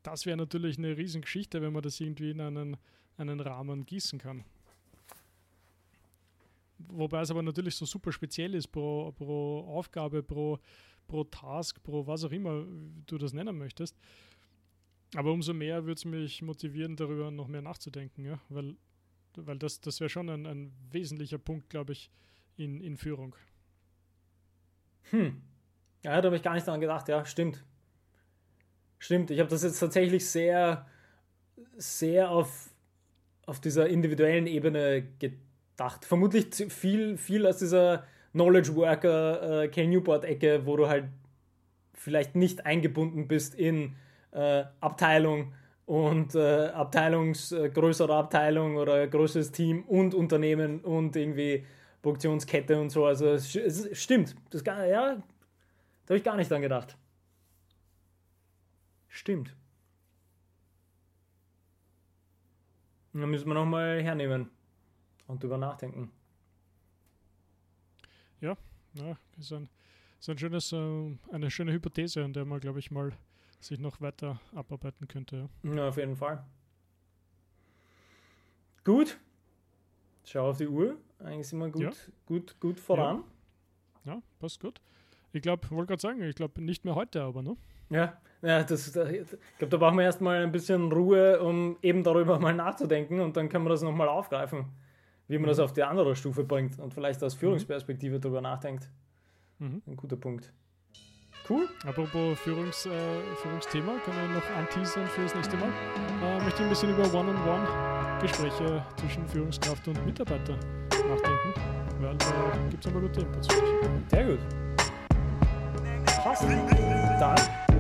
das wäre natürlich eine Riesengeschichte, wenn man das irgendwie in einen, einen Rahmen gießen kann. Wobei es aber natürlich so super speziell ist pro, pro Aufgabe, pro, pro Task, pro was auch immer du das nennen möchtest. Aber umso mehr würde es mich motivieren, darüber noch mehr nachzudenken, ja? weil, weil das, das wäre schon ein, ein wesentlicher Punkt, glaube ich, in, in Führung. Hm. Ja, da habe ich gar nicht daran gedacht, ja, stimmt. Stimmt, ich habe das jetzt tatsächlich sehr, sehr auf, auf dieser individuellen Ebene gedacht gedacht. Vermutlich viel, viel aus dieser Knowledge Worker äh, Ken Newport-Ecke, wo du halt vielleicht nicht eingebunden bist in äh, Abteilung und äh, Abteilungs, äh, größere Abteilung oder größeres Team und Unternehmen und irgendwie Produktionskette und so. Also es, es stimmt. Das, ja, da habe ich gar nicht dran gedacht. Stimmt. Dann müssen wir nochmal hernehmen und drüber nachdenken. Ja, ja ist, ein, ist ein schönes, äh, eine schöne Hypothese, an der man, glaube ich, mal sich noch weiter abarbeiten könnte. Ja. ja, auf jeden Fall. Gut. Schau auf die Uhr. Eigentlich sind wir gut, ja. gut, gut voran. Ja, ja passt gut. Ich glaube, wollte gerade sagen, ich glaube nicht mehr heute, aber ne? Ja, ja das, ich glaube, da brauchen wir erstmal ein bisschen Ruhe, um eben darüber mal nachzudenken und dann können wir das nochmal aufgreifen wie man das auf die andere Stufe bringt und vielleicht aus Führungsperspektive mhm. darüber nachdenkt. Mhm. Ein guter Punkt. Cool. Apropos Führungs, äh, Führungsthema, können wir noch anteasern für das nächste Mal. Äh, möchte ich ein bisschen über One-on-One-Gespräche zwischen Führungskraft und Mitarbeiter nachdenken, weil da gibt es paar gute Inputs Sehr gut. Passt. Dann